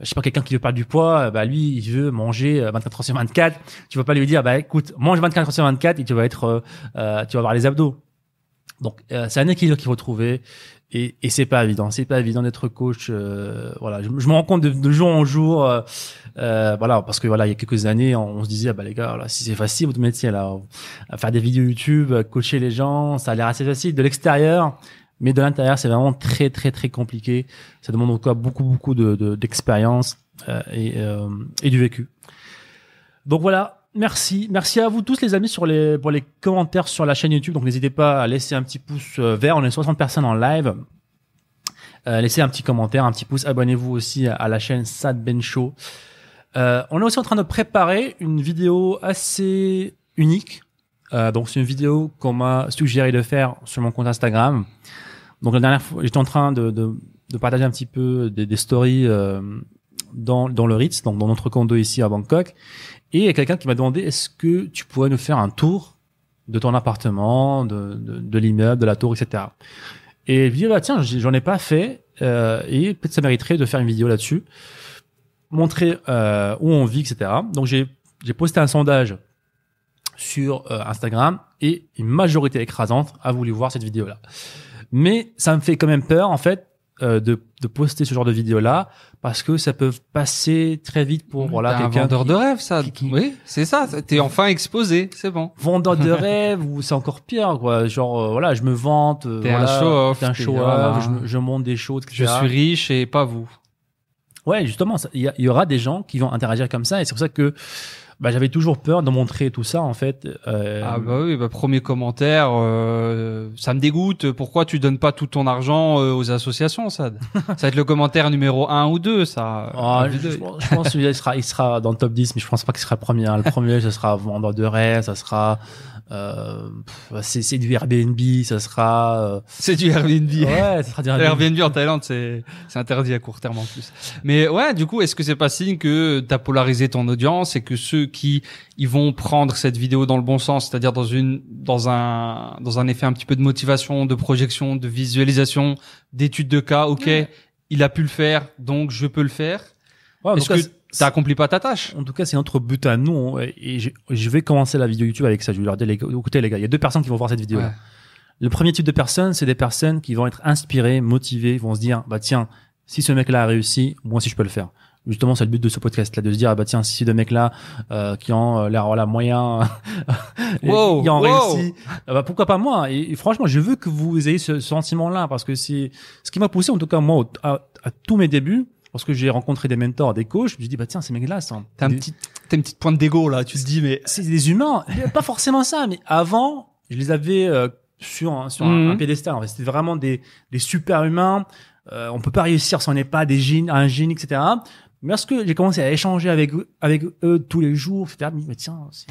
Je sais pas quelqu'un qui veut perdre du poids, bah lui il veut manger euh, 24 heures sur 24. Tu vas pas lui dire bah écoute mange 24 heures sur 24 et tu vas être euh, euh, tu vas avoir les abdos. Donc euh, c'est un équilibre qu'il faut trouver et, et c'est pas évident. C'est pas évident d'être coach. euh, voilà, je, je me rends compte de, de jour en jour. euh, euh, voilà, parce que voilà, il y a quelques années, on, on se disait, ah, bah les gars, là, si c'est facile votre métier là, à faire des vidéos YouTube, coacher les gens, ça a l'air assez facile de l'extérieur, mais de l'intérieur, c'est vraiment très très très compliqué. Ça demande encore beaucoup beaucoup de de- d'expérience euh, et euh, et du vécu. Donc voilà. Merci, merci à vous tous les amis pour les commentaires sur la chaîne YouTube. Donc n'hésitez pas à laisser un petit pouce euh, vert. On est 60 personnes en live. Euh, laissez un petit commentaire, un petit pouce. Abonnez-vous aussi à, la chaîne Sad Ben Show. Euh, on est aussi en train de préparer une vidéo assez unique. Donc c'est une vidéo qu'on m'a suggéré de faire sur mon compte Instagram. Donc la dernière fois, j'étais en train de, partager un petit peu des, stories dans, le Ritz, donc dans notre condo ici à Bangkok. Et il y a quelqu'un qui m'a demandé est-ce que tu pourrais nous faire un tour de ton appartement, de, de, de l'immeuble, de la tour, etc. Et je me dis bah tiens, j'en ai pas fait euh, et peut-être ça mériterait de faire une vidéo là-dessus, montrer euh, où on vit, etc. Donc j'ai j'ai posté un sondage sur euh, Instagram et une majorité écrasante a voulu voir cette vidéo-là. Mais ça me fait quand même peur en fait euh, de, de poster ce genre de vidéo-là parce que ça peut passer très vite pour voilà un vendeur qui- de rêve, ça. qui- qui- Oui, c'est ça. T'es enfin exposé, c'est bon. vendeur de rêve ou c'est encore pire quoi genre euh, voilà je me vante euh, T'es un show-off, t'es un show voilà. je, monte des choses Je suis riche et pas vous. ouais justement y, il y aura des gens qui vont interagir comme ça et c'est pour ça que bah, j'avais toujours peur de montrer tout ça en fait euh, Ah bah oui, bah premier commentaire, euh, ça me dégoûte. Pourquoi tu donnes pas tout ton argent euh, aux associations, Sad? Ça va être le commentaire numéro un ou deux, ça. ah, je, pense- je pense que celui-là, il sera, il sera dans le top 10, mais je pense pas qu'il sera premier. hein. Le premier, ce sera vendeur de rêve, ça sera, euh, pff, c'est, c'est du Airbnb, ça sera, euh, C'est du Airbnb. ouais, ça sera du Airbnb. Airbnb en Thaïlande, c'est c'est interdit à court terme en plus. Mais ouais, du coup, est-ce que c'est pas signe que t'as polarisé ton audience et que ceux qui ils vont prendre cette vidéo dans le bon sens, c'est-à-dire dans une dans un dans un effet un petit peu de motivation, de projection, de visualisation, d'étude de cas. Ok, Ouais. il a pu le faire, donc je peux le faire. Ouais, Est-ce que t'as accompli pas ta tâche En tout cas, c'est notre but à nous. Et je, je vais commencer la vidéo YouTube avec ça. Je vais leur dire, les écoutez les gars, il y a deux personnes qui vont voir cette vidéo. Ouais. Le premier type de personnes, c'est des personnes qui vont être inspirées, motivées, vont se dire, bah tiens, si ce mec-là a réussi, moi aussi je peux le faire. Justement, c'est le but de ce podcast-là, de se dire, ah bah tiens, si ces deux mecs-là euh, qui ont euh, l'air voilà moyen, et Wow, qui ont wow. réussi, ah bah pourquoi pas moi? Et, et franchement, je veux que vous ayez ce sentiment-là parce que c'est ce qui m'a poussé, en tout cas moi, au- à, à tous mes débuts, lorsque j'ai rencontré des mentors, des coachs, je me suis dit, bah tiens, ces mecs-là, sont T'as un des- petit t'as une petite pointe d'ego là. Tu te dis mais c'est des humains, pas forcément ça, mais avant, je les avais euh, sur un, sur un, Mhm. un piédestal. En fait, c'était vraiment des, des super humains. Euh, on peut pas réussir si on n'est pas des génies, un génie, etc. Mais lorsque j'ai commencé à échanger avec eux, avec eux tous les jours, etc. Mais tiens, c'est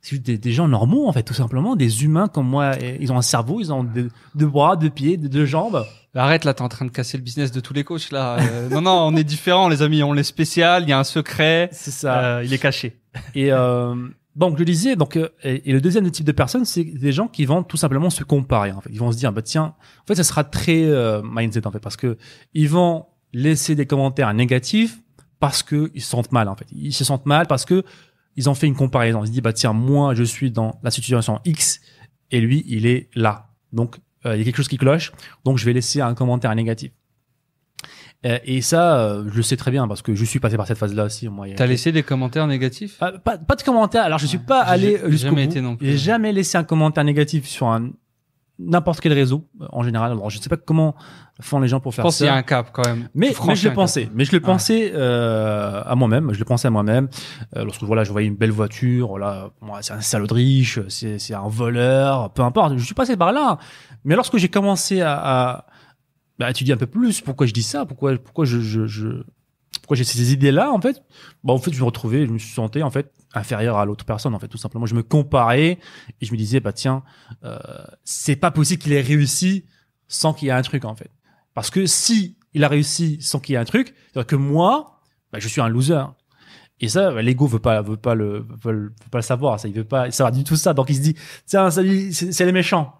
c'est des, des gens normaux en fait, tout simplement, des humains comme moi. Ils ont un cerveau, ils ont deux, deux bras, deux pieds, deux, deux jambes. Arrête là, t'es en train de casser le business de tous les coachs là. Euh, non non, on est différents les amis, on est spécial, il y a un secret, C'est ça. euh, il est caché. Et euh, donc je disais donc euh, et, et le deuxième type de personnes c'est des gens qui vont tout simplement se comparer en fait. Ils vont se dire bah tiens, en fait ça sera très euh, mindset en fait parce que ils vont laisser des commentaires négatifs parce que ils se sentent mal en fait. Ils se sentent mal parce que ils ont fait une comparaison. Ils se disent bah tiens, moi je suis dans la situation X et lui il est là. Donc il y a quelque chose qui cloche. Donc je vais laisser un commentaire négatif. Euh, et ça, euh, je le sais très bien parce que je suis passé par cette phase-là aussi. Moi, T'as laissé des commentaires négatifs? Ah, pas, pas de commentaire. Alors, je suis pas allé j'ai jusqu'au jamais bout. été non plus. J'ai jamais laissé un commentaire négatif sur un n'importe quel réseau euh, en général. Alors, je sais pas comment font les gens pour Je faire pense qu'il y ça. a un cap quand même. Mais, mais je le pensais. Mais je le pensais euh, à moi-même. Je le pensais à moi-même. Euh, lorsque voilà, je voyais une belle voiture, voilà, moi, c'est un salaud de riche, c'est c'est un voleur, peu importe. Je suis passé par là. Mais lorsque j'ai commencé à, à bah, étudier un peu plus, pourquoi je dis ça, pourquoi pourquoi je, je, je pourquoi j'ai ces idées-là en fait, bah en fait je me retrouvais, je me sentais en fait inférieur à l'autre personne en fait tout simplement. Je me comparais et je me disais bah tiens, euh, c'est pas possible qu'il ait réussi sans qu'il y ait un truc en fait. Parce que si il a réussi sans qu'il y ait un truc, c'est-à-dire que moi, bah, je suis un loser. Et ça, bah, l'ego veut pas, veut pas le, veut, pas le savoir. Ça, il veut pas savoir du tout ça. Donc il se dit, tiens, c'est les méchants.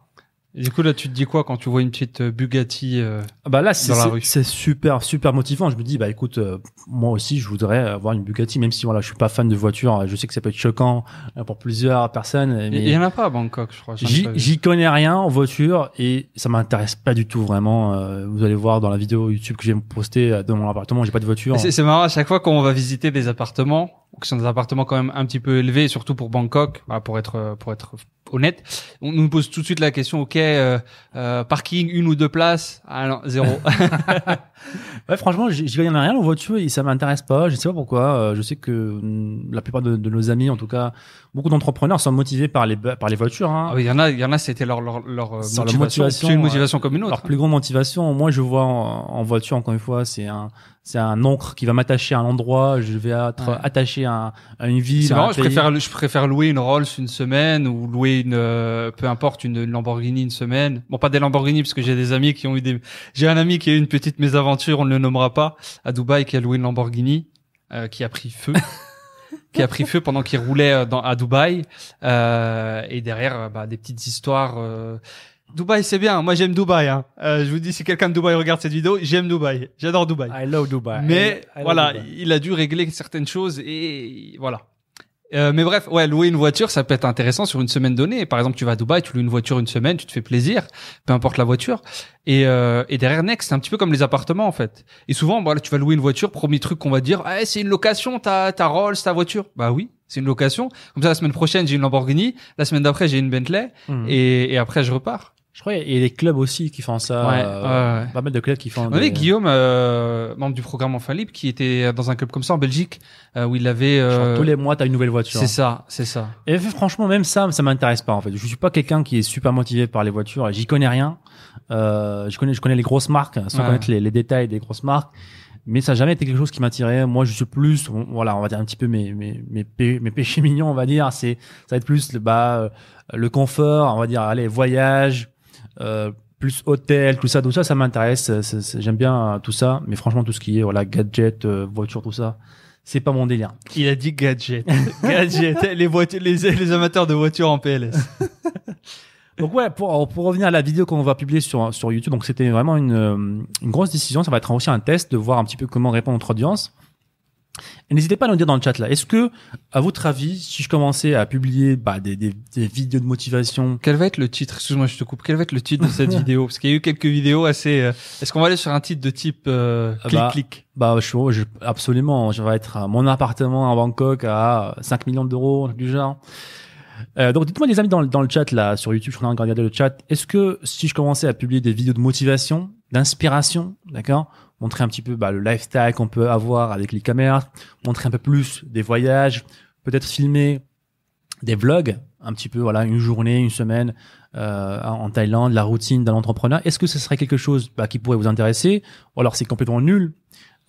Et du coup, là, tu te dis quoi quand tu vois une petite euh, Bugatti euh, Ah Bah là, c'est Dans la rue? c'est super, super motivant. Je me dis, bah écoute, euh, moi aussi, je voudrais avoir une Bugatti, même si voilà, je suis pas fan de voiture. Je sais que ça peut être choquant euh, pour plusieurs personnes. Il Mais y en a pas à Bangkok, je crois. J'y connais rien en voiture et ça m'intéresse pas du tout vraiment. Euh, vous allez voir dans la vidéo YouTube que j'ai postée dans mon appartement, j'ai pas de voiture. C'est marrant, à chaque fois qu'on va visiter des appartements, qui sont des appartements quand même un petit peu élevés, surtout pour Bangkok, bah, pour être euh, pour être honnête, on nous pose tout de suite la question, ok, euh, euh, parking une ou deux places, ah non, zéro. Ouais, franchement, j'y connais rien en voiture et ça m'intéresse pas. Je sais pas pourquoi. Euh, je sais que mm, la plupart de, de nos amis, en tout cas, beaucoup d'entrepreneurs sont motivés par les par les voitures. Hein. Ah oui, il y en a, il y en a, c'était leur leur leur motivation. motivation, C'est une motivation comme une autre. Leur plus grande motivation, moi je vois en, en voiture encore une fois, c'est un c'est un encre qui va m'attacher à un endroit. Je vais être Ouais. attaché à, un- à une ville. C'est marrant, je préfère, je préfère louer une Rolls une semaine ou louer une, euh, peu importe, une Lamborghini une semaine. Bon, pas des Lamborghini parce que j'ai des amis qui ont eu des, j'ai un ami qui a eu une petite mésaventure, on ne le nommera pas, à Dubaï, qui a loué une Lamborghini, euh, qui a pris feu. qui a pris feu pendant qu'il roulait euh, dans, à Dubaï. Euh, et derrière, euh, bah, des petites histoires. Euh... Dubaï, c'est bien. Moi, j'aime Dubaï. Hein. Euh, je vous dis, si quelqu'un de Dubaï regarde cette vidéo, j'aime Dubaï. J'adore Dubaï. I love Dubai. Mais I- I love voilà, Dubai. il a dû régler certaines choses et voilà. Euh, mais bref, ouais, louer une voiture, ça peut être intéressant sur une semaine donnée. Par exemple, tu vas à Dubaï, tu loues une voiture une semaine, tu te fais plaisir, peu importe la voiture. Et, euh, et derrière Next, c'est un petit peu comme les appartements en fait. Et souvent, voilà, tu vas louer une voiture, premier truc qu'on va te dire, ah, c'est une location, ta ta Rolls, ta voiture. Bah oui, c'est une location. Comme ça, la semaine prochaine, j'ai une Lamborghini, la semaine d'après, j'ai une Bentley, Mhm. et, et après, je repars. Je crois qu'il y a des clubs aussi qui font ça. Ouais, euh, ouais, ouais. Pas mal de clubs qui font. On des- Guillaume, euh, membre du programme Enfant Libre, qui était dans un club comme ça en Belgique, euh, où il avait. Genre, euh, tous les mois, t'as une nouvelle voiture. C'est ça, c'est ça. Et franchement, même ça, ça m'intéresse pas en fait. Je suis pas quelqu'un qui est super motivé par les voitures. J'y connais rien. Euh, je connais, je connais les grosses marques, sans connaître les, les détails des grosses marques. Mais ça n'a jamais été quelque chose qui m'attirait. Moi, je suis plus, voilà, on va dire un petit peu mes mes mes, pé- mes péchés mignons, on va dire. C'est ça va être plus le bah le confort, on va dire, allez voyage, plus hôtel, tout ça, tout ça, ça m'intéresse. J'aime bien euh, tout ça. Mais franchement, tout ce qui est voilà gadget, euh, voiture, tout ça, c'est pas mon délire. Il a dit gadget. gadget. les voitures, les, les amateurs de voitures en PLS. Donc ouais, pour, pour revenir à la vidéo qu'on va publier sur, sur YouTube, donc c'était vraiment une, euh, une grosse décision. Ça va être aussi un test de voir un petit peu comment répond notre audience. N'hésitez pas à nous dire dans le chat là. Est-ce que, à votre avis, si je commençais à publier bah, des, des, des vidéos de motivation, Quel va être le titre? Excuse-moi, je te coupe. Quel va être le titre de cette vidéo? Parce qu'il y a eu quelques vidéos assez. euh, Est-ce qu'on va aller sur un titre de type euh, Ah clic bah, clic? bah je, je, absolument, je vais être à mon appartement à Bangkok à 5 millions d'euros, du genre. Euh, donc dites-moi les amis dans, le- dans le chat là sur YouTube, je suis en train de regarder le chat. Est-ce que si je commençais à publier des vidéos de motivation, d'inspiration, d'accord, montrer un petit peu bah, le lifestyle qu'on peut avoir avec les caméras, montrer un peu plus des voyages, peut-être filmer des vlogs, un petit peu voilà une journée, une semaine euh, en Thaïlande, la routine d'un entrepreneur. Est-ce que ce serait quelque chose bah, qui pourrait vous intéresser ou alors c'est complètement nul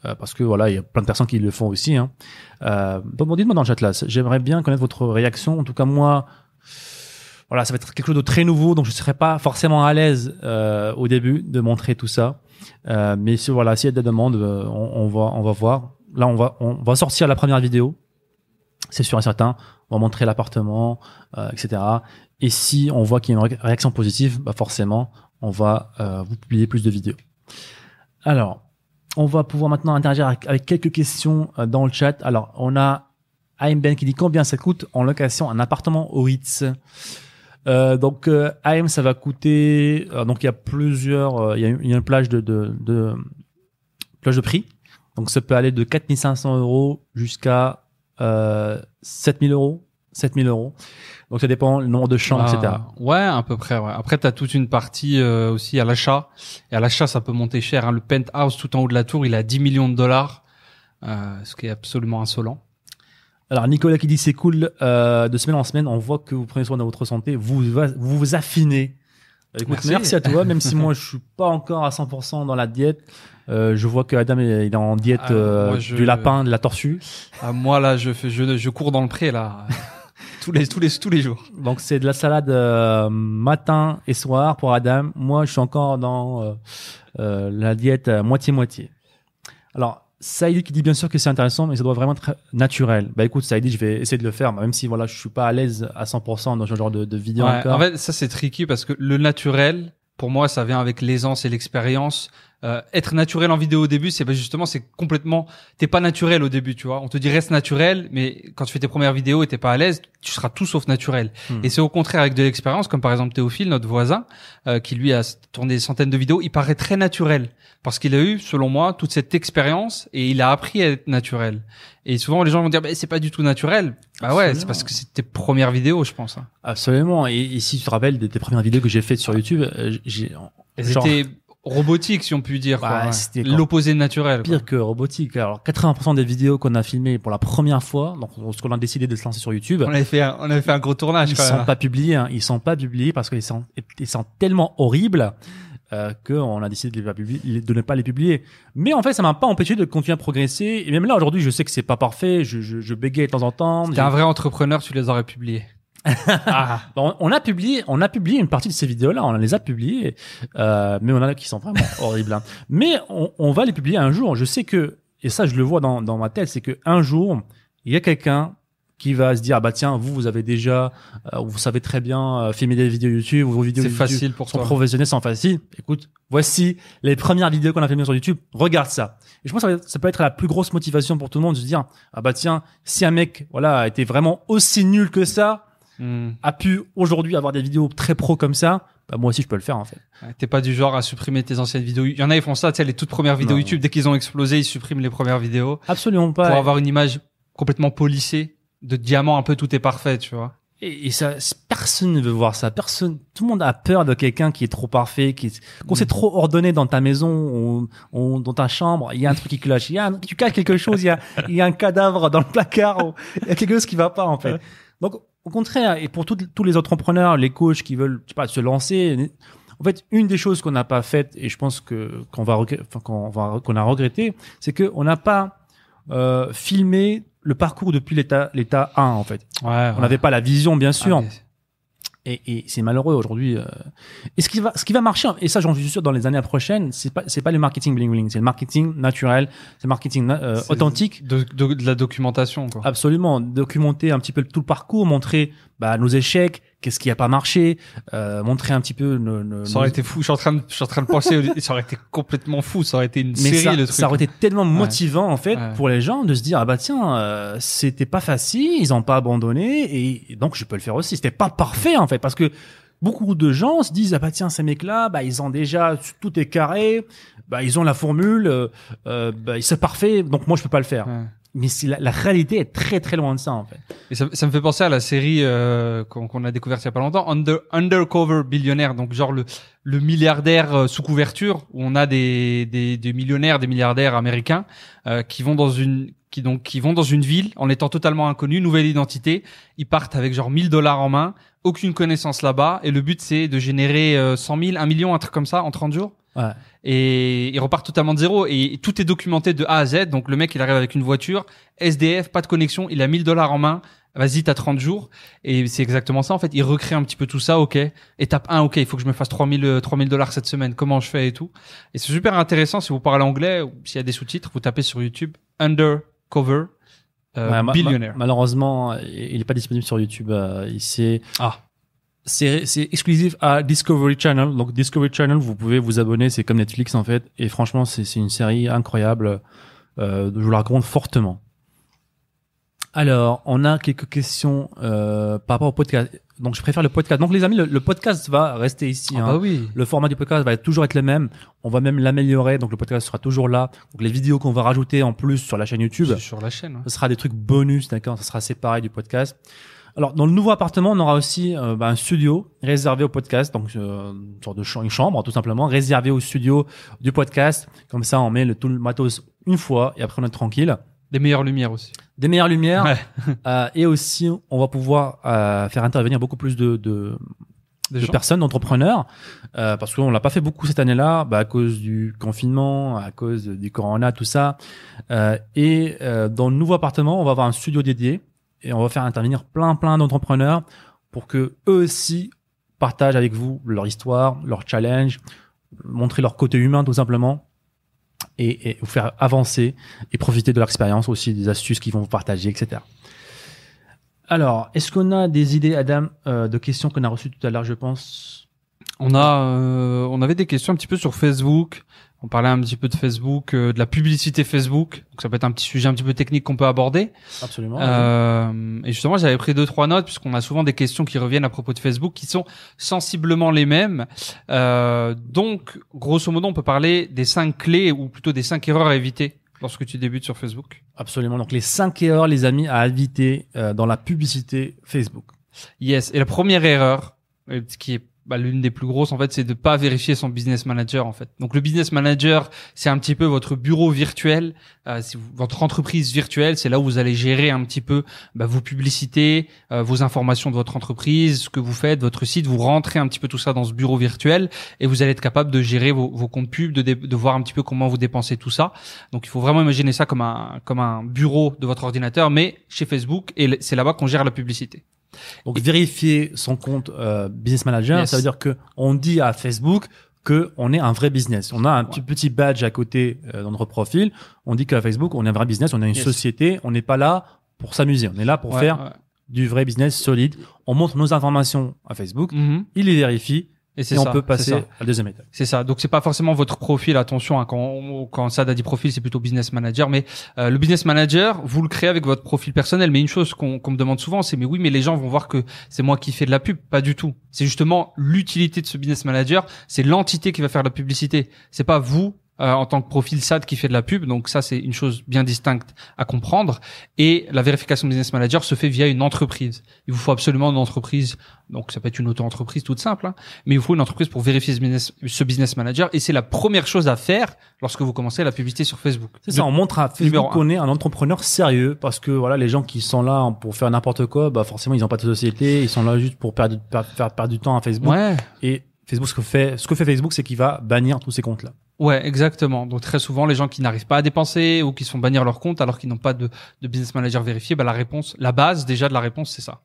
euh, parce que voilà, il y a plein de personnes qui le font aussi. Hein. Euh, bon, dites-moi dans le chat là. J'aimerais bien connaître votre réaction. En tout cas, moi, voilà, ça va être quelque chose de très nouveau, donc je serais pas forcément à l'aise euh, au début de montrer tout ça. Euh, mais si voilà, s'il y a des demandes, euh, on, on va, on va voir. Là, on va, on va sortir la première vidéo. C'est sûr et certain. On va montrer l'appartement, euh, etc. Et si on voit qu'il y a une ré- réaction positive, bah forcément, on va euh, vous publier plus de vidéos. Alors, on va pouvoir maintenant interagir avec, quelques questions euh, dans le chat. Alors, on a Aim Ben qui dit combien ça coûte en location un appartement au Ritz? Euh, donc euh, AM ça va coûter euh, donc il y a plusieurs euh, il y a une, il y a une plage de, de, de plage de prix donc ça peut aller de 4500 euros jusqu'à euh, 7000 euros 7000 euros donc ça dépend le nombre de chambres etc Ah, Ouais, à peu près. Ouais. Après, t'as toute une partie euh, aussi à l'achat. Et à l'achat, ça peut monter cher. hein. Le penthouse tout en haut de la tour, il est à 10 millions de dollars, euh, ce qui est absolument insolent. Alors Nicolas qui dit c'est cool euh, de semaine en semaine on voit que vous prenez soin de votre santé vous vous, vous affinez Euh, Écoute, Merci. merci. à toi même si moi je suis pas encore à 100% dans la diète euh, je vois que Adam est, il est en diète Ah, euh, moi, je- du lapin de la tortue Ah, moi là, je fais, je, je cours dans le pré là, tous les tous les tous les jours. donc c'est de la salade euh, matin et soir pour Adam moi je suis encore dans euh, euh, la diète moitié moitié alors Saïd qui dit bien sûr que c'est intéressant, mais ça doit vraiment être naturel. Bah écoute, Saïd, je vais essayer de le faire, même si voilà, je suis pas à l'aise à 100% dans ce genre de, de vidéo Ouais, encore. en fait, ça c'est tricky parce que le naturel, pour moi, ça vient avec l'aisance et l'expérience. Euh, être naturel en vidéo au début, c'est pas justement, c'est complètement, t'es pas naturel au début, tu vois. On te dit reste naturel, mais quand tu fais tes premières vidéos et t'es pas à l'aise, tu seras tout sauf naturel. Hmm. Et c'est au contraire avec de l'expérience, comme par exemple Théophile, notre voisin, euh, qui lui a tourné des centaines de vidéos, il paraît très naturel parce qu'il a eu, selon moi, toute cette expérience et il a appris à être naturel. Et souvent les gens vont dire, bah, c'est pas du tout naturel. Bah ouais, c'est parce que c'est tes premières vidéos, je pense. hein. Absolument. Et, et si tu te rappelles des, des premières vidéos que j'ai faites sur YouTube, euh, j'ai genre, étaient robotiques, si on peut dire. Bah, ouais. L'opposé naturel. quoi. pire que robotique. Alors 80% des vidéos qu'on a filmées pour la première fois, donc ce qu'on a décidé de se lancer sur YouTube, On avait fait, un, on avait fait un gros tournage. ils quand sont pas publiés. Hein. Ils sont pas publiés parce qu'ils sont, ils sont tellement horribles euh, qu'on a décidé de, les pas publier, de ne pas les publier. Mais en fait, ça m'a pas empêché de continuer à progresser. Et même là, aujourd'hui, je sais que c'est pas parfait. Je, je, je bégaye de temps en temps. T'es un vrai entrepreneur, tu les aurais publiés. Ah. Bon, on a publié, on a publié une partie de ces vidéos-là, on les a publiées, euh, mais on en a qui sont vraiment horribles. hein. Mais on, on va les publier un jour. Je sais que, et ça, je le vois dans, dans ma tête, c'est que un jour, il y a quelqu'un qui va se dire, ah bah tiens, vous, vous avez déjà, euh, vous savez très bien euh, filmer des vidéos YouTube, vos vidéos YouTube facile pour sont toi. professionnelles, sont faciles. Écoute, voici les premières vidéos qu'on a filmées sur YouTube. Regarde ça. Et je pense que ça peut être la plus grosse motivation pour tout le monde de se dire, ah bah tiens, si un mec, voilà, a été vraiment aussi nul que ça, Hmm. a pu aujourd'hui avoir des vidéos très pro comme ça, bah moi aussi je peux le faire en fait. Ouais, T'es pas du genre à supprimer tes anciennes vidéos. Il y en a, ils font ça, tu sais, les toutes premières vidéos Non. YouTube, dès qu'ils ont explosé, ils suppriment les premières vidéos Absolument pas. pour avoir une image complètement polissée, de diamant, un peu tout est parfait, tu vois. Et, et ça, personne ne veut voir ça. Personne, tout le monde a peur de quelqu'un qui est trop parfait, qui, qu'on s'est trop ordonné dans ta maison dans ta chambre. Il y a un truc qui cloche. Il y a un, tu caches quelque chose. Il y a, il y a un cadavre dans le placard. il y a quelque chose qui va pas en fait. Donc au contraire, et pour tous les entrepreneurs, les coachs qui veulent, je sais pas, se lancer. En fait, une des choses qu'on n'a pas faites, et je pense que qu'on va, enfin, qu'on va, qu'on a regretté, c'est que on n'a pas euh, filmé le parcours depuis l'état l'état 1 en fait. Ouais. On n'avait pas la vision, bien sûr. Ah, mais- Et, et c'est malheureux aujourd'hui. euh. Et ce qui va, ce qui va marcher, et ça j'en suis sûr dans les années prochaines, c'est pas, c'est pas le marketing bling bling, c'est le marketing naturel, c'est le marketing euh, authentique. De, de, de la documentation, quoi. Absolument, documenter un petit peu tout le parcours, montrer bah, nos échecs, qu'est-ce qui a pas marché, euh, montrer un petit peu nos, nos- Ça aurait nos- été fou. Je suis en train de, je suis en train de penser, ça aurait été complètement fou. Ça aurait été une mais série, ça, le truc. ça aurait été tellement motivant en fait Ouais. pour les gens de se dire ah bah tiens euh, c'était pas facile ils ont pas abandonné et, donc je peux le faire aussi c'était pas parfait en fait parce que beaucoup de gens se disent ah bah tiens ces mecs là bah ils ont déjà tout est carré bah ils ont la formule euh, euh, bah c'est parfait donc moi je peux pas le faire Ouais. Mais la, la réalité est très très loin de ça en fait. Et ça, me fait penser à la série euh, qu'on a découverte il y a pas longtemps, Under, Undercover Billionaire, donc genre le, le milliardaire euh, sous couverture, où on a des, des, des millionnaires, des milliardaires américains euh, qui vont dans une qui donc qui vont dans une ville en étant totalement inconnus, nouvelle identité, ils partent avec genre 1000 dollars en main, aucune connaissance là-bas, et le but c'est de générer euh, 100 000, 1 million, un truc comme ça en 30 jours ouais. et il repart totalement de zéro et tout est documenté de A à Z. Donc le mec il arrive avec une voiture, SDF, pas de connexion, il a 1000 dollars en main. Vas-y, t'as 30 jours. Et c'est exactement ça, en fait. Il recrée un petit peu tout ça, ok. Étape 1, ok, il faut que je me fasse 3000, euh, 3000 dollars cette semaine. Comment je fais et tout. Et c'est super intéressant. Si vous parlez anglais ou s'il y a des sous-titres, vous tapez sur YouTube Undercover euh, Ouais, ma- Billionaire. ma- malheureusement euh, il est pas disponible sur YouTube euh, il c'est Ah. C'est exclusif à Discovery Channel. Donc Discovery Channel, vous pouvez vous abonner, c'est comme Netflix en fait. Et franchement, c'est une série incroyable. Euh, je vous la recommande fortement. Alors, on a quelques questions euh, par rapport au podcast. Donc, je préfère le podcast. Donc, les amis, le, le podcast va rester ici. Ah hein. bah oui. Le format du podcast va toujours être le même. On va même l'améliorer. Donc, le podcast sera toujours là. Donc, les vidéos qu'on va rajouter en plus sur la chaîne YouTube, sur la chaîne. ouais. ce sera des trucs bonus, d'accord? Ça sera séparé du podcast. Alors, dans le nouveau appartement, on aura aussi euh, bah, un studio réservé au podcast, donc euh, une sorte de une chambre, tout simplement, réservé au studio du podcast. Comme ça, on met le, tout le matos une fois et après on est tranquille. Des meilleures lumières aussi. Des meilleures lumières Ouais. euh, et aussi, on va pouvoir euh, faire intervenir beaucoup plus de, de, Des de personnes, d'entrepreneurs, euh, parce qu'on l'a pas fait beaucoup cette année-là, bah, à cause du confinement, à cause du corona, tout ça. Euh, et euh, dans le nouveau appartement, on va avoir un studio dédié et on va faire intervenir plein, plein d'entrepreneurs pour que eux aussi partagent avec vous leur histoire, leur challenge, montrer leur côté humain tout simplement. et, vous faire avancer et profiter de l'expérience aussi, des astuces qu'ils vont vous partager, etc. Alors, est-ce qu'on a des idées, Adam, euh, de questions qu'on a reçues tout à l'heure, je pense? On a, euh, on avait des questions un petit peu sur Facebook. On parlait un petit peu de Facebook, euh, de la publicité Facebook. Donc ça peut être un petit sujet un petit peu technique qu'on peut aborder. Absolument. Euh, et justement, j'avais pris deux trois notes puisqu'on a souvent des questions qui reviennent à propos de Facebook qui sont sensiblement les mêmes. Euh, donc, grosso modo, on peut parler des cinq clés ou plutôt des cinq erreurs à éviter lorsque tu débutes sur Facebook. Absolument. Donc les cinq erreurs, les amis, à éviter euh, dans la publicité Facebook. Yes. Et la première erreur, euh, ce qui est bah, l'une des plus grosses en fait, c'est de pas vérifier son business manager en fait. Donc le business manager, c'est un petit peu votre bureau virtuel, euh, votre entreprise virtuelle, c'est là où vous allez gérer un petit peu bah, vos publicités, euh, vos informations de votre entreprise, ce que vous faites, votre site. Vous rentrez un petit peu tout ça dans ce bureau virtuel et vous allez être capable de gérer vos, vos comptes pubs, de, de voir un petit peu comment vous dépensez tout ça. Donc il faut vraiment imaginer ça comme un comme un bureau de votre ordinateur, mais chez Facebook et c'est là-bas qu'on gère la publicité. Donc vérifier son compte euh, business manager, Yes. ça veut dire que on dit à Facebook que on est un vrai business. On a un petit petit badge à côté euh, dans notre profil. On dit qu'à Facebook, on est un vrai business, on est une Yes. société. On n'est pas là pour s'amuser. On est là pour Ouais, faire ouais. du vrai business solide. On montre nos informations à Facebook. Mhm. Il les vérifie Et c'est et on ça, peut c'est passer ça. à la deuxième étape. C'est ça. Donc c'est pas forcément votre profil. Attention, hein, quand on- quand ça a dit profil, c'est plutôt business manager. Mais euh, le business manager, vous le créez avec votre profil personnel. Mais une chose qu'on qu'on me demande souvent, c'est mais oui, mais les gens vont voir que c'est moi qui fais de la pub. Pas du tout. C'est justement l'utilité de ce business manager. C'est l'entité qui va faire la publicité. C'est pas vous. Euh, en tant que profil SAD qui fait de la pub, donc ça c'est une chose bien distincte à comprendre. Et la vérification business manager se fait via une entreprise. Il vous faut absolument une entreprise, donc ça peut être une auto-entreprise toute simple, hein, mais il vous faut une entreprise pour vérifier ce business, ce business manager et c'est la première chose à faire lorsque vous commencez la publicité sur Facebook. C'est ça, on montre à Facebook qu'on est un entrepreneur sérieux parce que voilà, les gens qui sont là pour faire n'importe quoi, bah forcément ils n'ont pas de société, ils sont là juste pour perdre, perdre- faire perdre du temps à Facebook. Ouais, Et Facebook, ce que fait, ce que fait Facebook, c'est qu'il va bannir tous ces comptes-là. Ouais, exactement. Donc très souvent, les gens qui n'arrivent pas à dépenser ou qui se font bannir leur compte alors qu'ils n'ont pas de, de business manager vérifié, bah la réponse, la base déjà de la réponse, c'est ça.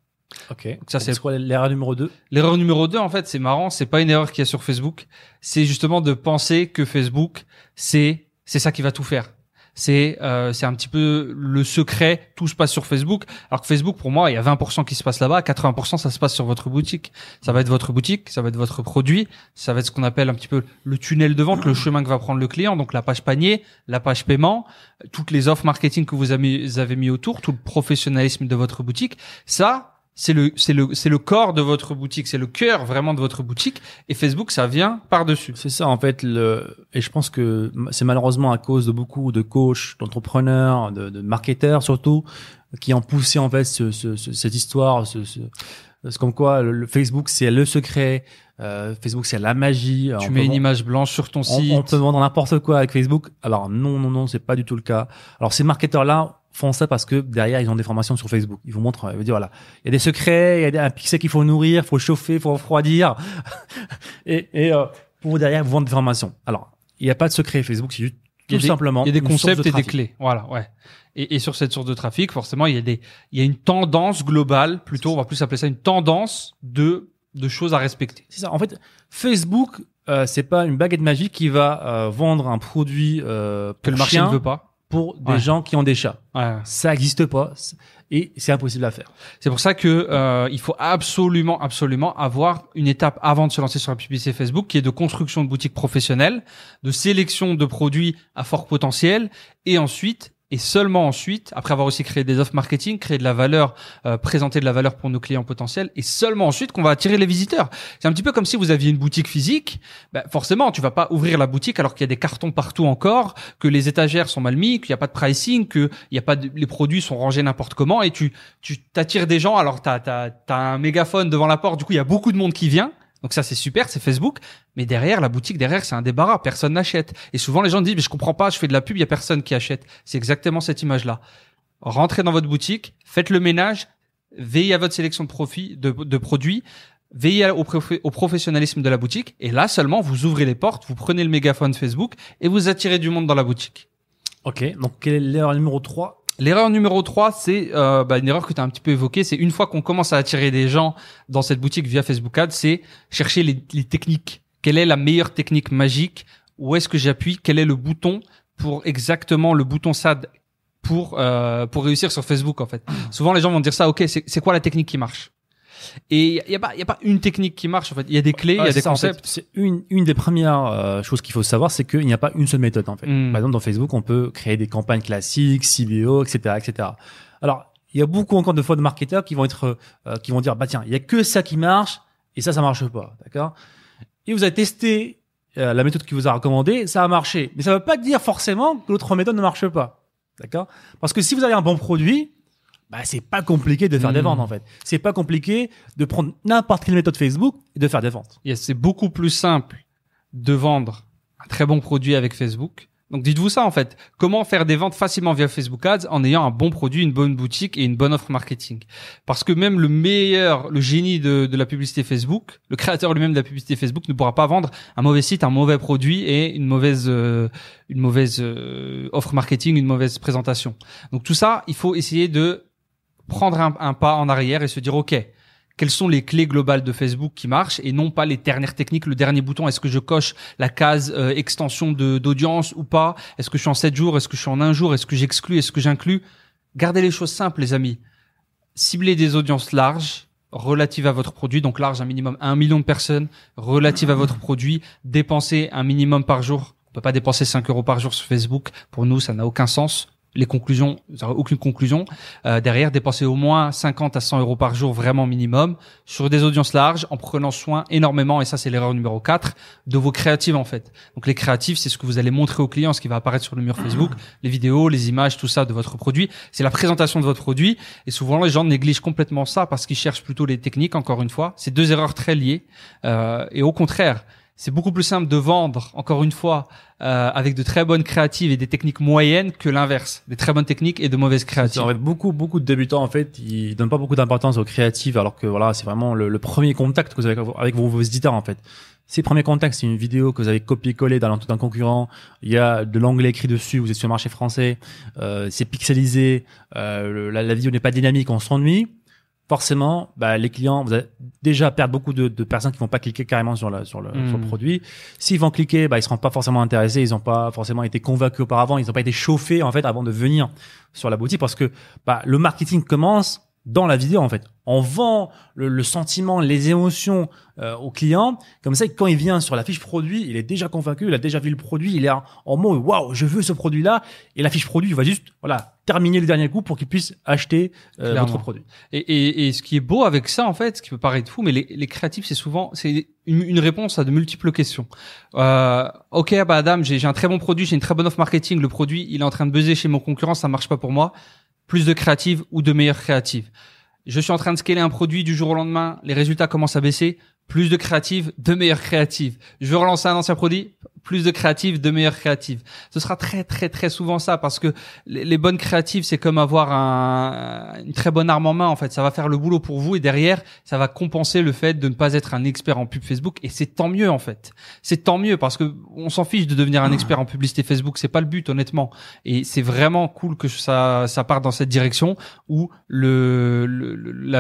Ok. ça, c'est- quoi l'erreur numéro 2 L'erreur numéro 2, en fait, c'est marrant, c'est pas une erreur qu'il y a sur Facebook, c'est justement de penser que Facebook, c'est c'est ça qui va tout faire. C'est euh, c'est un petit peu le secret, tout se passe sur Facebook. Alors que Facebook, pour moi, il y a 20% qui se passe là-bas, 80% ça se passe sur votre boutique. Ça va être votre boutique, ça va être votre produit, ça va être ce qu'on appelle un petit peu le tunnel de vente, le chemin que va prendre le client, donc la page panier, la page paiement, toutes les offres marketing que vous avez vous avez mis autour, tout le professionnalisme de votre boutique. Ça, c'est le c'est le c'est le corps de votre boutique, c'est le cœur vraiment de votre boutique et Facebook ça vient par-dessus. C'est ça, en fait, le, et je pense que c'est malheureusement à cause de beaucoup de coachs, d'entrepreneurs, de, de marketeurs surtout, qui ont poussé, en fait, ce, ce- ce- cette histoire, ce, ce, c'est comme quoi le, le Facebook, c'est le secret, euh, Facebook, c'est la magie. Tu On mets une vendre- image blanche sur ton on, site. on peut vendre n'importe quoi avec Facebook. Alors non, non, non, c'est pas du tout le cas. Alors ces marketeurs-là font ça parce que derrière ils ont des formations sur Facebook. Ils vous montrent, ils vous disent voilà, il y a des secrets, il y a un pixel qu'il faut nourrir, faut chauffer, faut refroidir, et, et euh, pour derrière vous vendre des formations. Alors il n'y a pas de secret Facebook, c'est juste tout des- simplement Il y a des concepts de et des clés. Voilà, ouais. Et, et sur cette source de trafic, forcément, il y a des, il y a une tendance globale, plutôt, on va plus appeler ça une tendance de, de choses à respecter. C'est ça. En fait, Facebook, euh, c'est pas une baguette magique qui va euh, vendre un produit euh, Que le marché chien ne veut pas. Pour des Ouais. gens qui ont des chats. Ouais. Ça n'existe pas et c'est impossible à faire. C'est pour ça que euh, il faut absolument, absolument avoir une étape avant de se lancer sur la publicité Facebook, qui est de construction de boutique professionnelle, de sélection de produits à fort potentiel, et ensuite et seulement ensuite, après avoir aussi créé des offres marketing, créé de la valeur, euh, présenter de la valeur pour nos clients potentiels, et seulement ensuite qu'on va attirer les visiteurs. C'est un petit peu comme si vous aviez une boutique physique. Ben, forcément, tu vas pas ouvrir la boutique alors qu'il y a des cartons partout encore, que les étagères sont mal mis, qu'il n'y a pas de pricing, que il y a pas de, les produits sont rangés n'importe comment, et tu tu t'attires des gens. Alors t'as t'as t'as un mégaphone devant la porte, du coup il y a beaucoup de monde qui vient. Donc ça c'est super, c'est Facebook, mais derrière la boutique derrière c'est un débarras, personne n'achète. Et souvent les gens disent mais je comprends pas, je fais de la pub, il y a personne qui achète. C'est exactement cette image là. Rentrez dans votre boutique, faites le ménage, veillez à votre sélection de profits de, produits, veillez au professionnalisme de la boutique et là seulement vous ouvrez les portes, vous prenez le mégaphone Facebook et vous attirez du monde dans la boutique. Ok. Donc quelle est l'erreur numéro 3 L'erreur numéro 3, c'est euh, bah, une erreur que tu as un petit peu évoquée, c'est une fois qu'on commence à attirer des gens dans cette boutique via Facebook Ads, c'est chercher les, techniques. Quelle est la meilleure technique magique? Où est-ce que j'appuie? Quel est le bouton pour exactement le bouton SAD pour euh, pour réussir sur Facebook en fait? Souvent les gens vont dire ça. Ok, c'est quoi la technique qui marche? Et il y a pas y a pas une technique qui marche en fait. Il y a des clés, il y a c'est des ça, en fait. concepts. C'est une, une des premières euh, choses qu'il faut savoir, c'est qu'il n'y a pas une seule méthode en fait. Mm. Par exemple, dans Facebook, on peut créer des campagnes classiques, CBO, etc., etc. Alors, il y a beaucoup encore de fois de marketeurs qui vont être, euh, qui vont dire, bah tiens, il y a que ça qui marche et ça, ça marche pas, d'accord? Et vous avez testé euh, la méthode qui vous a recommandée, ça a marché, mais ça ne veut pas dire forcément que l'autre méthode ne marche pas, d'accord? Parce que si vous avez un bon produit, bah c'est pas compliqué de faire des Mm. ventes en fait. C'est pas compliqué de prendre n'importe quelle méthode Facebook et de faire des ventes. Yes, c'est beaucoup plus simple de vendre un très bon produit avec Facebook. Donc dites-vous ça en fait. Comment faire des ventes facilement via Facebook Ads en ayant un bon produit, une bonne boutique et une bonne offre marketing? Parce que même le meilleur, le génie de, de la publicité Facebook, le créateur lui-même de la publicité Facebook ne pourra pas vendre un mauvais site, un mauvais produit et une mauvaise, euh, une mauvaise euh, offre marketing, une mauvaise présentation. Donc tout ça, il faut essayer de prendre un, un pas en arrière et se dire ok, quelles sont les clés globales de Facebook qui marchent et non pas les dernières techniques, le dernier bouton. Est-ce que je coche la case euh, extension d'audience ou pas? Est-ce que je suis en 7 jours? Est-ce que je suis en un jour? Est-ce que j'exclus? Est-ce que j'inclus? Gardez les choses simples, les amis. Ciblez des audiences larges relatives à votre produit, donc large un minimum un million de personnes, relative à votre produit, dépensez un minimum par jour. On peut pas dépenser 5 euros par jour sur Facebook. Pour nous, ça n'a aucun sens. Les conclusions, aucune conclusion. Euh, derrière, dépenser au moins 50 à 100 euros par jour, vraiment minimum, sur des audiences larges, en prenant soin énormément, et ça c'est l'erreur numéro 4, de vos créatives en fait. Donc les créatives, c'est ce que vous allez montrer aux clients, ce qui va apparaître sur le mur Facebook, les vidéos, les images, tout ça de votre produit. C'est la présentation de votre produit, et souvent les gens négligent complètement ça parce qu'ils cherchent plutôt les techniques, encore une fois. C'est deux erreurs très liées, Euh, et au contraire, c'est beaucoup plus simple de vendre, encore une fois, euh, avec de très bonnes créatives et des techniques moyennes que l'inverse, des très bonnes techniques et de mauvaises créatives. En fait, beaucoup, beaucoup de débutants, en fait, ils donnent pas beaucoup d'importance aux créatives, alors que voilà, c'est vraiment le, le premier contact que vous avez avec vos, vos éditeurs, en fait. Ces premiers contacts, c'est une vidéo que vous avez copié-collé d'un d'un concurrent. Il y a de l'anglais écrit dessus. Vous êtes sur le marché français. Euh, c'est pixelisé. Euh, le- la, la vidéo n'est pas dynamique. On s'ennuie. Forcément, bah, les clients, vous allez déjà perdre beaucoup de, de personnes qui vont pas cliquer carrément sur, la, sur, le, sur le produit. S'ils vont cliquer, bah, ils seront pas forcément intéressés. Ils n'ont pas forcément été convaincus auparavant. Ils n'ont pas été chauffés en fait avant de venir sur la boutique parce que bah, le marketing commence dans la vidéo en fait. On vend le, le sentiment, les émotions euh, au client. Comme ça, quand il vient sur la fiche produit, il est déjà convaincu, il a déjà vu le produit, il est en, en mode waouh, je veux ce produit-là. Et la fiche produit, il va juste voilà terminer le dernier coup pour qu'il puisse acheter euh, votre produit. Et, et, et ce qui est beau avec ça, en fait, ce qui peut paraître fou, mais les, les créatifs, c'est souvent c'est une, une réponse à de multiples questions. Euh, ok, bah Adam, j'ai j'ai un très bon produit, j'ai une très bonne offre marketing, le produit, il est en train de buzzer chez mon concurrent, ça marche pas pour moi. Plus de créatives ou de meilleures créatives. Je suis en train de scaler un produit du jour au lendemain, les résultats commencent à baisser. Plus de créatives, de meilleures créatives. Je veux relancer un ancien produit, plus de créatives, de meilleures créatives. Ce sera très très très souvent ça parce que les, bonnes créatives, c'est comme avoir un, une très bonne arme en main en fait. Ça va faire le boulot pour vous et derrière, ça va compenser le fait de ne pas être un expert en pub Facebook et c'est tant mieux en fait. C'est tant mieux parce que on s'en fiche de devenir un expert en publicité Facebook, c'est pas le but honnêtement. Et c'est vraiment cool que ça ça parte dans cette direction où le, le-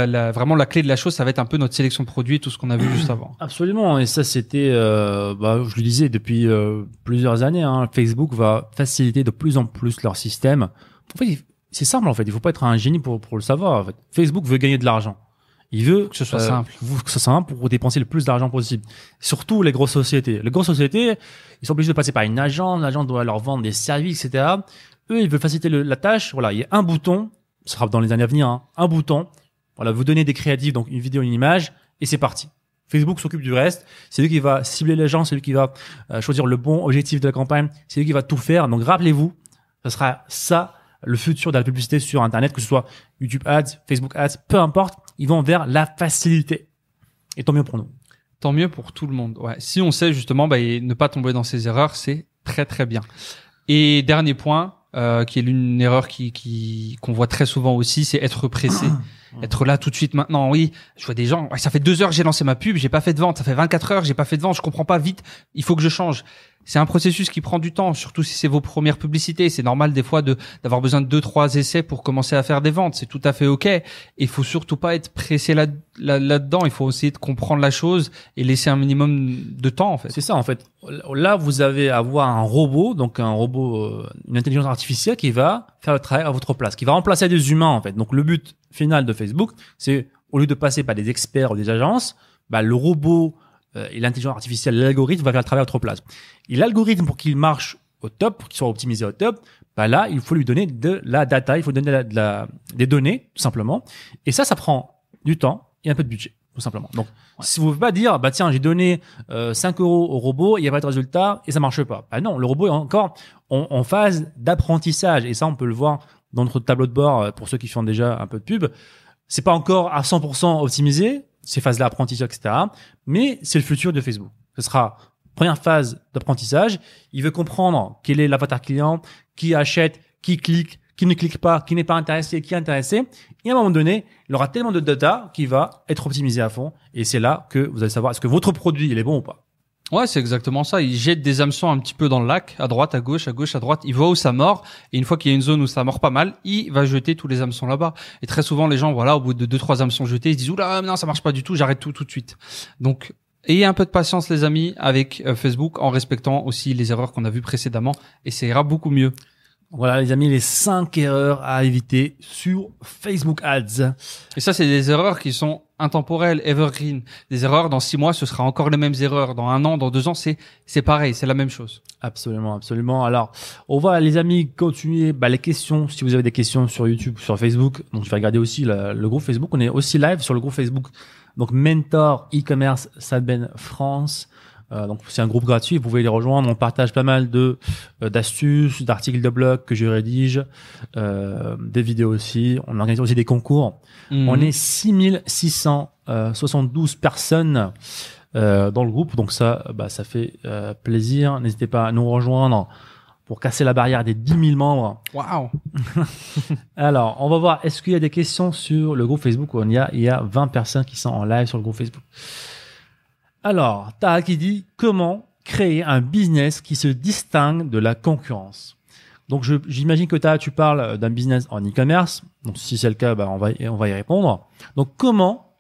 la, vraiment la clé de la chose, ça va être un peu notre sélection de produits, tout ce qu'on a vu juste avant. Absolument, et ça c'était, euh, bah, je le disais depuis euh, plusieurs années, hein, Facebook va faciliter de plus en plus leur système. En fait, il- c'est simple en fait, il faut pas être un génie pour, pour le savoir. En fait. Facebook veut gagner de l'argent. Il veut Que ce soit simple. vous- que ce soit simple pour dépenser le plus d'argent possible. Surtout les grosses sociétés. Les grosses sociétés, ils sont obligés de passer par une agence, l'agence doit leur vendre des services, etc. Eux, ils veulent faciliter le- la tâche. Voilà, il y a un bouton, ce sera dans les années à venir, hein, un bouton. Voilà, vous donnez des créatifs, donc une vidéo, une image, et c'est parti. Facebook s'occupe du reste. C'est lui qui va cibler les gens, c'est lui qui va euh, choisir le bon objectif de la campagne, c'est lui qui va tout faire. Donc rappelez-vous, ce sera ça le futur de la publicité sur Internet, que ce soit YouTube Ads, Facebook Ads, peu importe, ils vont vers la facilité. Et tant mieux pour nous. Tant mieux pour tout le monde. Ouais. Si on sait justement bah, et ne pas tomber dans ces erreurs, c'est très très bien. Et dernier point, euh, qui est l'une erreur qui qu'on voit très souvent aussi, c'est être pressé. Être là tout de suite maintenant. Oui, je vois des gens. Ça fait deux heures j'ai lancé ma pub, j'ai pas fait de vente. Ça fait 24 heures, j'ai pas fait de vente. Je comprends pas vite. Il faut que je change. C'est un processus qui prend du temps, surtout si c'est vos premières publicités. C'est normal des fois de d'avoir besoin de deux trois essais pour commencer à faire des ventes. C'est tout à fait ok. Il faut surtout pas être pressé là là là-dedans. Il faut essayer de comprendre la chose et laisser un minimum de temps en fait. C'est ça en fait. Là, vous avez à avoir un robot, donc un robot, euh, une intelligence artificielle qui va faire le travail à votre place, qui va remplacer des humains en fait. Donc le but final de Facebook, c'est au lieu de passer par des experts ou des agences, bah, le robot et l'intelligence artificielle, l'algorithme va faire le travail à votre place. Et l'algorithme, pour qu'il marche au top, pour qu'il soit optimisé au top, bah là, il faut lui donner de la data, il faut donner de la, des données, tout simplement. Et ça, ça prend du temps et un peu de budget, tout simplement. Donc, si vous ne pouvez pas dire, bah tiens, j'ai donné euh, 5 euros au robot, il n'y a pas de résultat et ça marche pas. Bah non, le robot est encore en, en phase d'apprentissage. Et ça, on peut le voir dans notre tableau de bord euh, pour ceux qui font déjà un peu de pub. C'est pas encore à 100% optimisé, ces phases d'apprentissage, etc. Mais c'est le futur de Facebook. Ce sera première phase d'apprentissage. Il veut comprendre quel est l'avatar client, qui achète, qui clique, qui ne clique pas, qui n'est pas intéressé, qui est intéressé. Et à un moment donné, il aura tellement de data qui va être optimisé à fond. Et c'est là que vous allez savoir est-ce que votre produit il est bon ou pas. Ouais, c'est exactement ça. Il jette des hameçons un petit peu dans le lac, à droite, à gauche, à gauche, à droite. Il voit où ça mord. Et une fois qu'il y a une zone où ça mord pas mal, il va jeter tous les hameçons là-bas. Et très souvent, les gens, voilà, au bout de deux, trois hameçons jetés, ils se disent, oula, non, ça marche pas du tout, j'arrête tout tout de suite. Donc, ayez un peu de patience, les amis, avec euh, Facebook, en respectant aussi les erreurs qu'on a vues précédemment. Et ça ira beaucoup mieux. Voilà, les amis, les cinq erreurs à éviter sur Facebook Ads. Et ça, c'est des erreurs qui sont intemporelles, evergreen. Des erreurs dans six mois, ce sera encore les mêmes erreurs. Dans un an, dans deux ans, c'est c'est pareil, c'est la même chose. Absolument, absolument. Alors, on va, les amis, continuer bah, les questions. Si vous avez des questions sur YouTube, sur Facebook, donc je vais regarder aussi le, le groupe Facebook. On est aussi live sur le groupe Facebook. Donc, Mentor e-commerce Sadben France. Euh, donc c'est un groupe gratuit, vous pouvez les rejoindre. On partage pas mal de euh, d'astuces, d'articles de blog que je rédige, euh, des vidéos aussi. On organise aussi des concours. Mhm. On est 6672 personnes euh, dans le groupe, donc ça, bah, ça fait euh, plaisir. N'hésitez pas à nous rejoindre pour casser la barrière des 10 000 membres. Waouh. Alors, on va voir. Est-ce qu'il y a des questions sur le groupe Facebook On y a, il y a 20 personnes qui sont en live sur le groupe Facebook? Alors, Taha qui dit comment créer un business qui se distingue de la concurrence? Donc, j'imagine que Taha, tu parles d'un business en e-commerce. Donc, si c'est le cas, bah, on va, on va y répondre. Donc, comment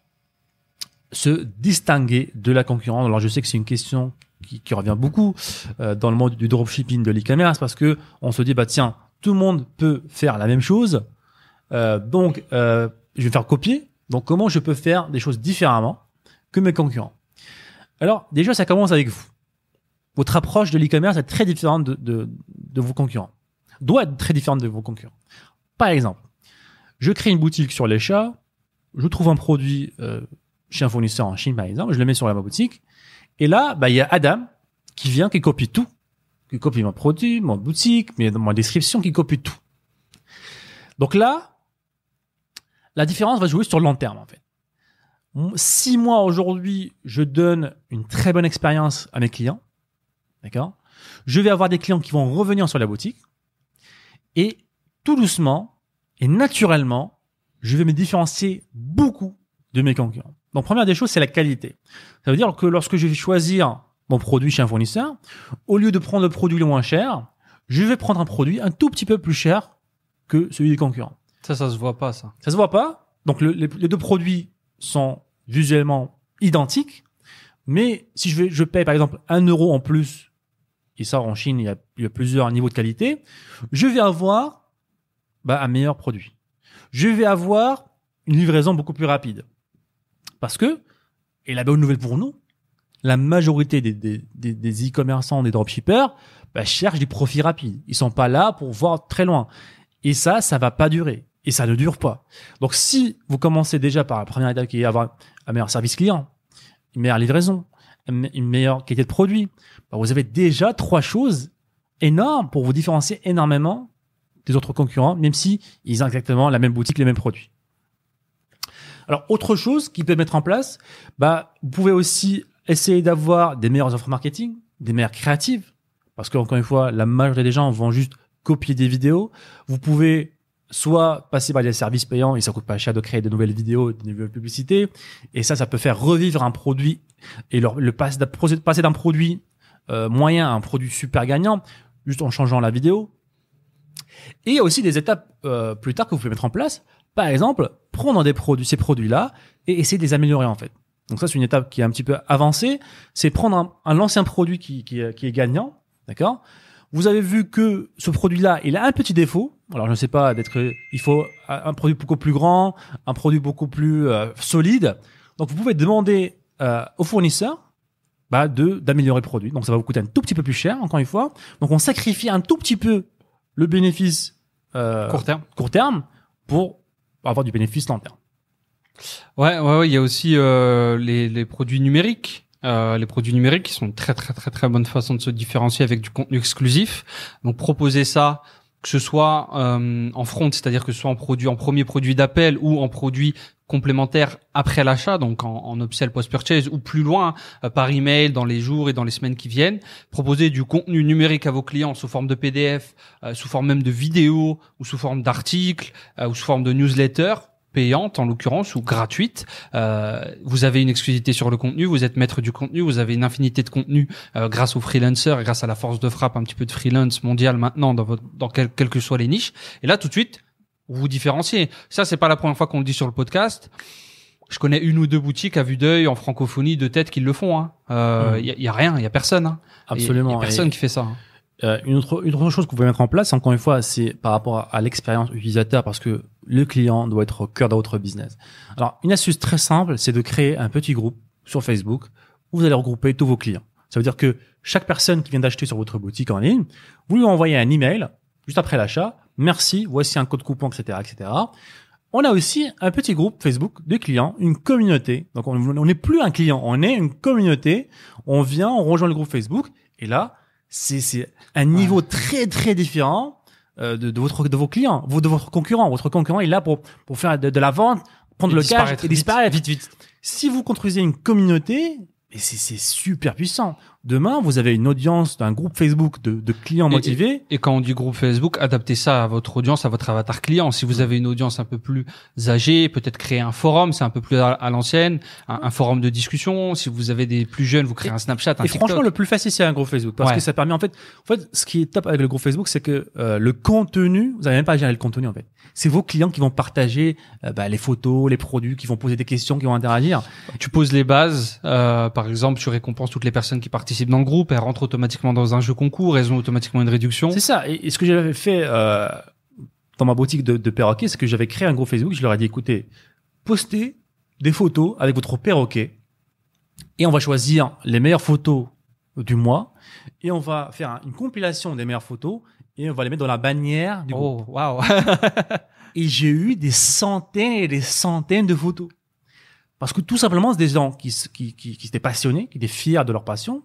se distinguer de la concurrence? Alors, je sais que c'est une question qui, qui revient beaucoup euh, dans le monde du dropshipping, de l'e-commerce, parce que on se dit, bah tiens, tout le monde peut faire la même chose. Euh, donc, euh, je vais faire copier. Donc, comment je peux faire des choses différemment que mes concurrents? Alors, déjà, ça commence avec vous. Votre approche de l'e-commerce est très différente de, vos concurrents. Doit être très différente de vos concurrents. Par exemple, je crée une boutique sur les chats, je trouve un produit euh, chez un fournisseur en Chine, par exemple, je le mets sur ma boutique, et là, bah, il y a Adam qui vient, qui copie tout, qui copie mon produit, mon boutique, mes- ma description, qui copie tout. Donc là, la différence va jouer sur le long terme, en fait. Si moi, aujourd'hui, je donne une très bonne expérience à mes clients, d'accord Je vais avoir des clients qui vont revenir sur la boutique, et tout doucement et naturellement, je vais me différencier beaucoup de mes concurrents. Donc, première des choses, c'est la qualité. Ça veut dire que lorsque je vais choisir mon produit chez un fournisseur, au lieu de prendre le produit le moins cher, je vais prendre un produit un tout petit peu plus cher que celui des concurrents. Ça, ça se voit pas, ça. Ça se voit pas? Donc le- les, les deux produits sont visuellement identiques, mais si je vais, je paye par exemple un euro en plus, et ça en Chine il y a, plusieurs niveaux de qualité, je vais avoir bah, un meilleur produit. Je vais avoir une livraison beaucoup plus rapide, parce que et la bonne nouvelle pour nous, la majorité des e-commerçants, des dropshippers, bah, cherchent des profits rapides. Ils sont pas là pour voir très loin. Et ça, ça va pas durer. Et ça ne dure pas. Donc, si vous commencez déjà par la première étape qui est avoir un meilleur service client, une meilleure livraison, une me- une meilleure qualité de produit, bah, vous avez déjà trois choses énormes pour vous différencier énormément des autres concurrents, même si ils ont exactement la même boutique, les mêmes produits. Alors, autre chose qui peut mettre en place, bah, vous pouvez aussi essayer d'avoir des meilleures offres marketing, des meilleures créatives, parce que encore une fois, la majorité des gens vont juste copier des vidéos. Vous pouvez soit passer par des services payants et ça coûte pas cher de créer de nouvelles vidéos, de nouvelles publicités. Et ça, ça peut faire revivre un produit et le, le passer d'un produit euh, moyen à un produit super gagnant juste en changeant la vidéo. Et aussi des étapes euh, plus tard que vous pouvez mettre en place. Par exemple, prendre des produits, ces produits-là et essayer de les améliorer en fait. Donc ça, c'est une étape qui est un petit peu avancée. C'est prendre un, un ancien produit qui, qui, qui est gagnant, d'accord? Vous avez vu que ce produit-là, il a un petit défaut. Alors je ne sais pas, d'être, il faut un produit beaucoup plus grand, un produit beaucoup plus euh, solide. Donc vous pouvez demander euh, au fournisseur bah, de d'améliorer le produit. Donc ça va vous coûter un tout petit peu plus cher, encore une fois. Donc on sacrifie un tout petit peu le bénéfice euh, Court terme. court terme pour avoir du bénéfice long terme. Ouais, ouais, ouais, il y a aussi euh, les, les produits numériques. Euh, les produits numériques qui sont une très très très très bonne façon de se différencier avec du contenu exclusif. Donc proposer ça, que ce soit euh, en front, c'est-à-dire que ce soit en produit, en premier produit d'appel ou en produit complémentaire après l'achat, donc en, en upsell post-purchase ou plus loin euh, par email dans les jours et dans les semaines qui viennent. Proposer du contenu numérique à vos clients sous forme de PDF, euh, sous forme même de vidéo ou sous forme d'articles euh, ou sous forme de newsletter payante en l'occurrence ou gratuite. Euh, vous avez une exclusivité sur le contenu, vous êtes maître du contenu, vous avez une infinité de contenu euh, grâce aux freelancers et grâce à la force de frappe un petit peu de freelance mondial maintenant dans votre dans quel, quelles que soient les niches. Et là tout de suite vous vous différenciez. Ça c'est pas la première fois qu'on le dit sur le podcast. Je connais une ou deux boutiques à vue d'œil en francophonie de tête qui le font. Il hein. euh, Mhm. y, a, y a rien, il y a personne. Hein. Absolument. Y a personne Et- qui fait ça. hein. Euh, une autre une autre chose que vous pouvez mettre en place, encore une fois, c'est par rapport à, l'expérience utilisateur, parce que le client doit être au cœur de votre business. Alors, une astuce très simple, c'est de créer un petit groupe sur Facebook où vous allez regrouper tous vos clients. Ça veut dire que chaque personne qui vient d'acheter sur votre boutique en ligne, vous lui envoyez un email juste après l'achat. Merci, voici un code coupon, etc., etc. On a aussi un petit groupe Facebook de clients, une communauté. Donc, on on n'est plus un client, on est une communauté. On vient, on rejoint le groupe Facebook, et là, c'est c'est un niveau très très différent euh, de, de votre de vos clients, de votre concurrent. Votre concurrent il est là pour pour faire de, de la vente, prendre Et le cash et disparaître vite, vite. Si vous construisez une communauté, et c'est c'est super puissant. Demain, vous avez une audience d'un groupe Facebook de, de clients Et- motivés. Et quand on dit groupe Facebook, adaptez ça à votre audience, à votre avatar client. Si vous avez une audience un peu plus âgée, peut-être créer un forum, c'est un peu plus à, à l'ancienne, un, un forum de discussion. Si vous avez des plus jeunes, vous créez un Snapchat, un Et TikTok. franchement, le plus facile, c'est un groupe Facebook. Parce Ouais. que ça permet, en fait, en fait, ce qui est top avec le groupe Facebook, c'est que euh, le contenu, vous n'avez même pas à gérer le contenu, en fait. C'est vos clients qui vont partager euh, bah, les photos, les produits, qui vont poser des questions, qui vont interagir. tu poses les bases. euh, par exemple, tu récompenses toutes les personnes qui participent dans le groupe. Elles rentrent automatiquement dans un jeu concours. Elles ont automatiquement une réduction. C'est ça. Et, et ce que j'avais fait euh, dans ma boutique de, de perroquet, c'est que j'avais créé un groupe Facebook. Je leur ai dit, écoutez, postez des photos avec votre perroquet et on va choisir les meilleures photos du mois et on va faire une compilation des meilleures photos et on va les mettre dans la bannière du groupe. Oh, waouh. Et j'ai eu des centaines et des centaines de photos. Parce que tout simplement, c'est des gens qui, qui, qui, qui étaient passionnés, qui étaient fiers de leur passion.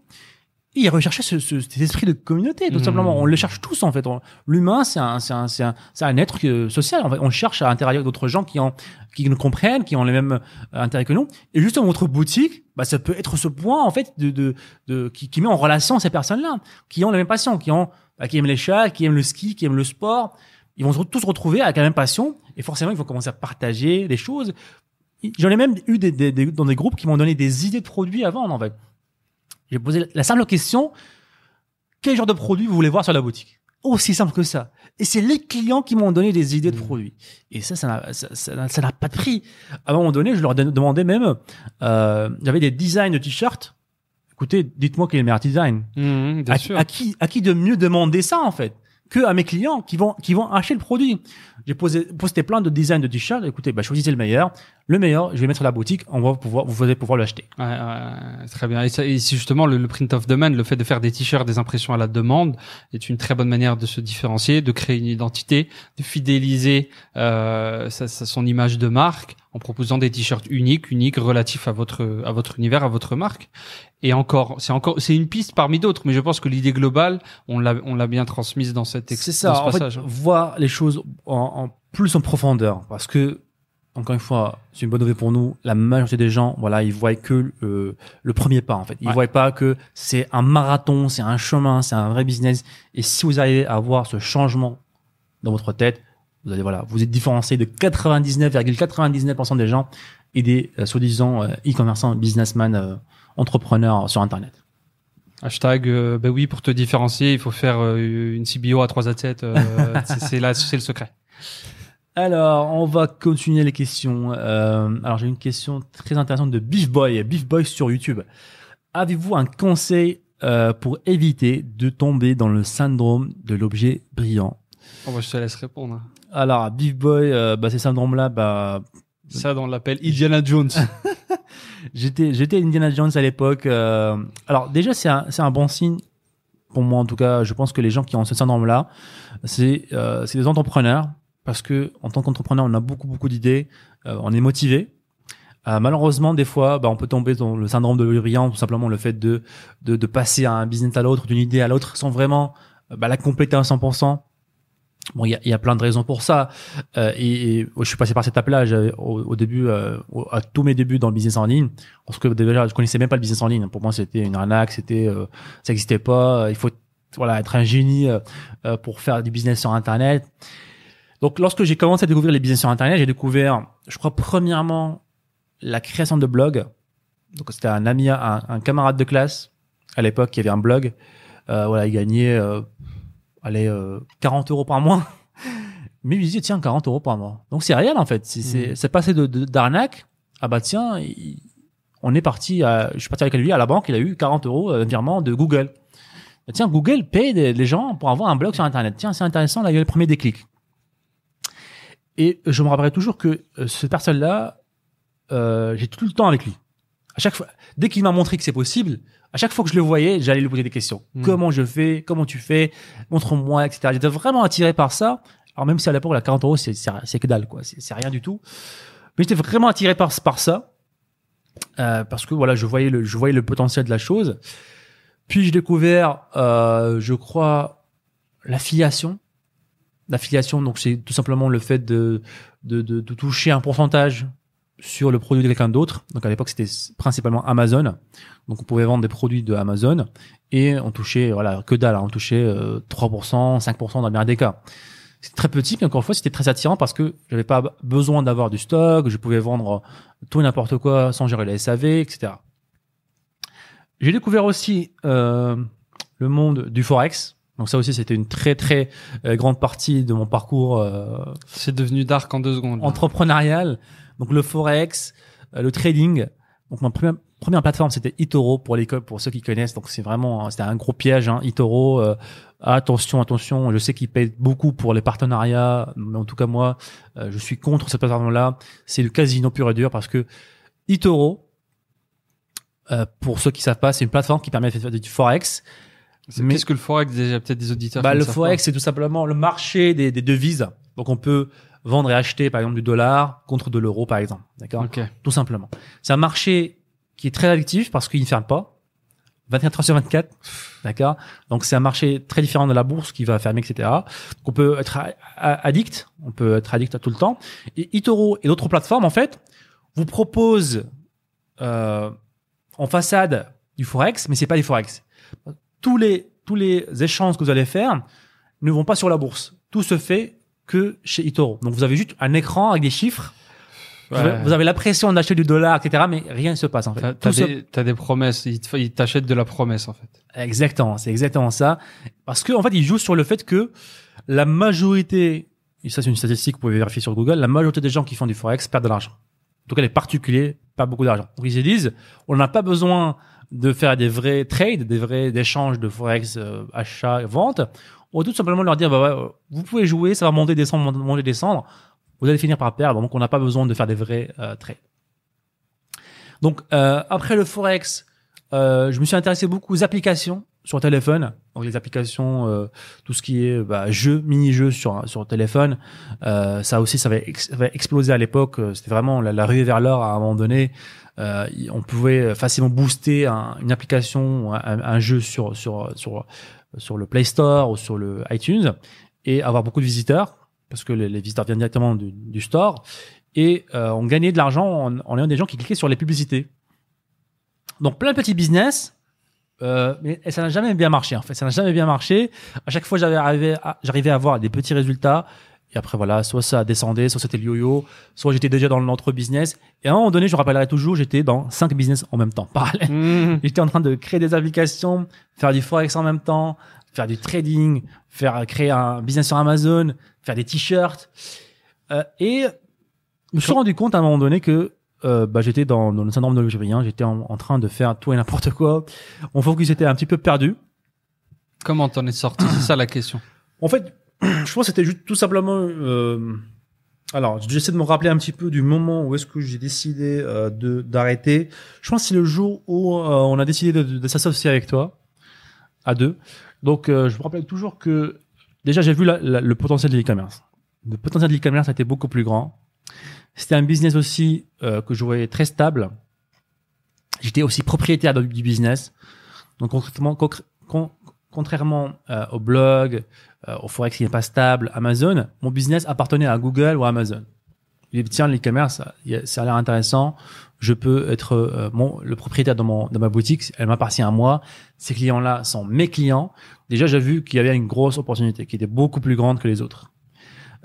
Et ils recherchaient ce, ce- cet esprit de communauté, tout Mhm. simplement. On le cherche tous, en fait. L'humain, c'est un, c'est un, c'est un, c'est un être euh, social. En fait, on cherche à interagir avec d'autres gens qui, ont, qui nous comprennent, qui ont les mêmes euh, intérêts que nous. Et justement, votre boutique, bah, ça peut être ce point, en fait, de, de, de, qui, qui met en relation ces personnes-là, qui ont les mêmes passions, qui ont, bah, qui aiment les chats, qui aiment le ski, qui aiment le sport. Ils vont tous se retrouver avec la même passion. Et forcément, ils vont commencer à partager des choses. J'en ai même eu des, des- des- dans des groupes qui m'ont donné des idées de produits à vendre, en fait. J'ai posé la simple question, quel genre de produit vous voulez voir sur la boutique? Aussi simple que ça. Et c'est les clients qui m'ont donné des idées de Mmh. produits. Et ça, ça n'a ça, ça n'a- ça n'a pas de prix. À un moment donné, je leur de- demandais même, euh, j'avais des designs de t-shirts. Écoutez, dites-moi quel est le meilleur design. Mhm, bien À, sûr. à qui, à qui de mieux demander ça, en fait que à mes clients qui vont qui vont acheter le produit? J'ai posé posté plein de designs de t-shirts. Écoutez, bah, choisissez le meilleur. Le meilleur, je vais mettre à la boutique. On va pouvoir vous allez pouvoir l'acheter. Ouais, ouais, très bien. Et, ça, et c'est justement le, le print of demand, le fait de faire des t-shirts, des impressions à la demande, est une très bonne manière de se différencier, de créer une identité, de fidéliser euh, sa- sa- son image de marque en proposant des t-shirts uniques, uniques, relatifs à votre à votre univers, à votre marque. Et encore, c'est encore, c'est une piste parmi d'autres, mais je pense que l'idée globale, on l'a on l'a bien transmise dans cette C'est ça. dans ce En fait, passage. hein. voir les choses en, en plus en profondeur, parce que encore une fois, c'est une bonne nouvelle pour nous. La majorité des gens, voilà, ils voient que euh, le premier pas. En fait, ils Ouais. voient pas que c'est un marathon, c'est un chemin, c'est un vrai business. Et si vous arrivez à avoir ce changement dans votre tête, Vous allez voilà, vous êtes différencié de 99,99% des gens et des euh, soi-disant euh, e-commerçants, businessmen, entrepreneurs sur Internet. Hashtag, bah oui, pour te différencier, il faut faire une CBO à 3 à 7. euh, c'est c'est là, c'est le secret. Alors, on va continuer les questions. Euh, alors, j'ai une question très intéressante de Beef Boy, Beef Boy sur YouTube. Avez-vous un conseil euh, pour éviter de tomber dans le syndrome de l'objet brillant? Oh, bah, je te laisse répondre. Alors, Beef Boy, euh, bah, ces syndromes-là, bah, Ça, on l'appelle Indiana Jones. j'étais, j'étais Indiana Jones à l'époque. euh, alors, déjà, c'est un, c'est un bon signe. Pour moi, en tout cas, je pense que les gens qui ont ce syndrome-là, c'est, euh, c'est des entrepreneurs. Parce que, en tant qu'entrepreneur, on a beaucoup, beaucoup d'idées. euh, on est motivé. Euh, malheureusement, des fois, bah, on peut tomber dans le syndrome de brillant, tout simplement le fait de, de, de passer un business à l'autre, d'une idée à l'autre, sans vraiment euh, bah, la compléter à 100%. Bon, il y a, y a plein de raisons pour ça. Euh, et, et je suis passé par cette étape-là. Au, au début, euh, à tous mes débuts dans le business en ligne, parce que déjà, je connaissais même pas le business en ligne. Pour moi, c'était une arnaque, c'était, euh, ça n'existait pas. Il faut, voilà, être un génie euh, euh, pour faire du business sur Internet. Donc, lorsque j'ai commencé à découvrir les business sur Internet, j'ai découvert, je crois, premièrement, la création de blogs. Donc, c'était un ami, un, un camarade de classe à l'époque qui avait un blog. Euh, voilà, il gagnait, euh, allez, euh, 40 euros par mois. Mais il me disait, tiens, 40 euros par mois. Donc, c'est réel, en fait. C'est, c'est passé de, de- d'arnaque. Ah bah, tiens, il- on est parti à, je suis parti avec lui à la banque, il a eu 40 euros, euh, virement de Google. Bah, Tiens, Google paye des- les gens pour avoir un blog sur Internet. Tiens, c'est intéressant, là, il y a eu le premier déclic. Et je me rappellerai toujours que euh, cette personne-là, euh, j'ai tout le temps avec lui. À chaque fois, dès qu'il m'a montré que c'est possible, à chaque fois que je le voyais, j'allais lui poser des questions. Mm. Comment je fais? Comment tu fais? Montre-moi, etc. J'étais vraiment attiré par ça. Alors même si à l'époque, la 40 euros, c'est c'est- c'est que dalle, quoi. C'est c'est rien du tout. Mais j'étais vraiment attiré par, par ça. Euh, parce que voilà, je voyais le, je voyais le potentiel de la chose. Puis j'ai découvert, euh, je crois, l'affiliation. L'affiliation, donc c'est tout simplement le fait de, de, de, de toucher un pourcentage sur le produit de quelqu'un d'autre. Donc à l'époque, c'était principalement Amazon. Donc on pouvait vendre des produits de Amazon et on touchait, voilà, que dalle, hein, on touchait euh, 3%, 5% dans le meilleur des cas. C'était très petit, mais encore une fois, c'était très attirant parce que j'avais pas besoin d'avoir du stock, je pouvais vendre tout et n'importe quoi sans gérer les SAV, etc. J'ai découvert aussi euh, le monde du forex. Donc ça aussi, c'était une très très euh, grande partie de mon parcours euh, C'est devenu dark en deux secondes. là. entrepreneurial. Donc le forex, euh, le trading. Donc ma première, première plateforme c'était eToro pour l'école, pour ceux qui connaissent. Donc c'est vraiment, c'était un gros piège. Hein, eToro, euh, attention, attention. Je sais qu'ils payent beaucoup pour les partenariats, mais en tout cas moi, euh, je suis contre cette plateforme-là. C'est le casino pur et dur parce que eToro, euh, pour ceux qui savent pas, c'est une plateforme qui permet de faire du forex. C'est- mais- Qu'est-ce que le forex déjà Peut-être des auditeurs. Bah, le forex, c'est tout simplement le marché des, des devises. Donc, on peut vendre et acheter, par exemple, du dollar contre de l'euro, par exemple. D'accord pas. Ok. Tout simplement. C'est un marché qui est très addictif parce qu'il ne ferme pas. 24 heures sur 24. D'accord Donc, c'est un marché très différent de la bourse qui va fermer, etc. Donc, on peut être addict. On peut être addict à tout le temps. Et eToro et d'autres plateformes, en fait, vous proposent euh, en façade du forex, mais c'est pas du forex. Tous les tous les échanges que vous allez faire ne vont pas sur la bourse. Tout se fait que chez eToro. Donc vous avez juste un écran avec des chiffres. Vous avez- Ouais. Vous avez l'impression d'acheter du dollar, etc. Mais rien ne se passe en fait. T'as se- des, promesses. Ils te- ils t'achètent de la promesse en fait. Exactement, c'est exactement ça. Parce que en fait, ils jouent sur le fait que la majorité, et ça c'est une statistique que vous pouvez vérifier sur Google, la majorité des gens qui font du forex perdent de l'argent. En tout cas, les particuliers, pas beaucoup d'argent. Donc ils se disent, on n'a pas besoin de faire des vrais trades, des vrais échanges de forex euh, achat vente. Va tout simplement leur dire, bah vous pouvez jouer, ça va monter, descendre, monter, descendre. Vous allez finir par perdre. Donc on n'a pas besoin de faire des vrais euh, trades. Donc euh, après le forex, euh, je me suis intéressé beaucoup aux applications sur téléphone. Donc les applications, euh, tout ce qui est bah, jeux, mini-jeux sur sur téléphone, euh, ça aussi ça avait, ça avait explosé à l'époque. C'était vraiment la, la ruée vers l'or à un moment donné. Euh, on pouvait facilement booster un- une application, un, un jeu sur sur sur sur le Play Store ou sur le iTunes et avoir beaucoup de visiteurs parce que les, visiteurs viennent directement du, store et euh, on gagnait de l'argent en, ayant des gens qui cliquaient sur les publicités. Donc plein de petits business, euh, mais ça n'a jamais bien marché en fait. Ça n'a jamais bien marché. À chaque fois, arrivé, à- j'arrivais à avoir des petits résultats, Et après, voilà, soit ça descendait, soit c'était le yo-yo, soit j'étais déjà dans l'autre business. Et à un moment donné, je rappellerai toujours, j'étais dans cinq business en même temps, parallèle. Mmh. J'étais en train de créer des applications, faire du forex en même temps, faire du trading, faire créer un business sur Amazon, faire des t-shirts. Euh, et je me suis rendu compte à un moment donné que euh, bah, j'étais dans, dans le syndrome de l'objet j'étais en, en train de faire tout et n'importe quoi. Mon focus était un petit peu perdu. Comment t'en es sorti? C'est ça la question. En fait, je pense que c'était juste tout simplement. Euh, alors, j'essaie de me rappeler un petit peu du moment où est-ce que j'ai décidé euh, de d'arrêter. Je pense que c'est le jour où euh, on a décidé de, s'associer avec toi à deux. Donc, je me rappelle toujours que déjà j'ai vu le potentiel de l'e-commerce. Le potentiel de l'e-commerce était beaucoup plus grand. C'était un business aussi que je voyais très stable. J'étais aussi propriétaire du business. Donc concrètement, concr- con- contrairement au blog, au forex qui n'est pas stable, Amazon, mon business appartenait à Google ou à Amazon. Il dit, tiens, l'e-commerce, ça a l'air intéressant. Je peux être euh, mon, le propriétaire de, mon, de ma boutique. Elle m'appartient à moi. Ces clients-là sont mes clients. Déjà, j'ai vu qu'il y avait une grosse opportunité qui était beaucoup plus grande que les autres.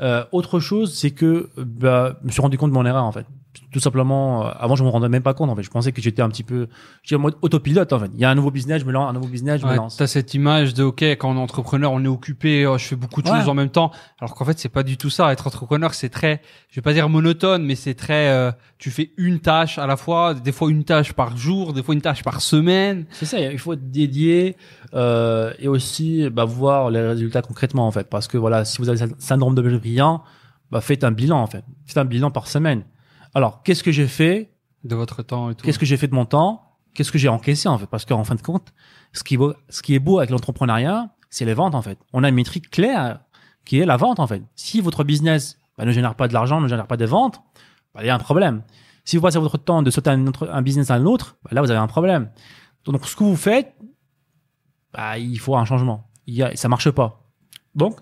Euh, autre chose, c'est que bah, je me suis rendu compte de mon erreur en fait. Tout simplement, euh, avant je me rendais même pas compte en fait. Je pensais que j'étais un petit peu, j'étais en mode autopilote en fait. Il y a un nouveau business, je me lance, un nouveau business, je me Ouais, lance. T'as cette image de ok quand on est entrepreneur on est occupé, oh, je fais beaucoup de Ouais. choses en même temps. Alors qu'en fait c'est pas du tout ça. Être entrepreneur c'est très, je vais pas dire monotone, mais c'est très, euh, tu fais une tâche à la fois, des fois une tâche par jour, des fois une tâche par semaine. C'est ça, il faut être dédié euh, et aussi bah, voir les résultats concrètement en fait. Parce que voilà, si vous avez le syndrome de brillant, bah, faites un bilan en fait. Faites un bilan par semaine. Alors, qu'est-ce que j'ai fait de votre temps et tout. Qu'est-ce que j'ai fait de mon temps Qu'est-ce que j'ai encaissé en fait? Parce qu'en fin de compte, ce qui, est beau, ce qui est beau avec l'entrepreneuriat, c'est les ventes en fait. On a une métrique claire qui est la vente en fait. Si votre business bah, ne génère pas de l'argent, ne génère pas de ventes, bah, il y a un problème. Si vous passez votre temps de sauter un, autre, un business à un autre, bah, là vous avez un problème. Donc ce que vous faites, bah, il faut un changement. Il y a, ça marche pas. Donc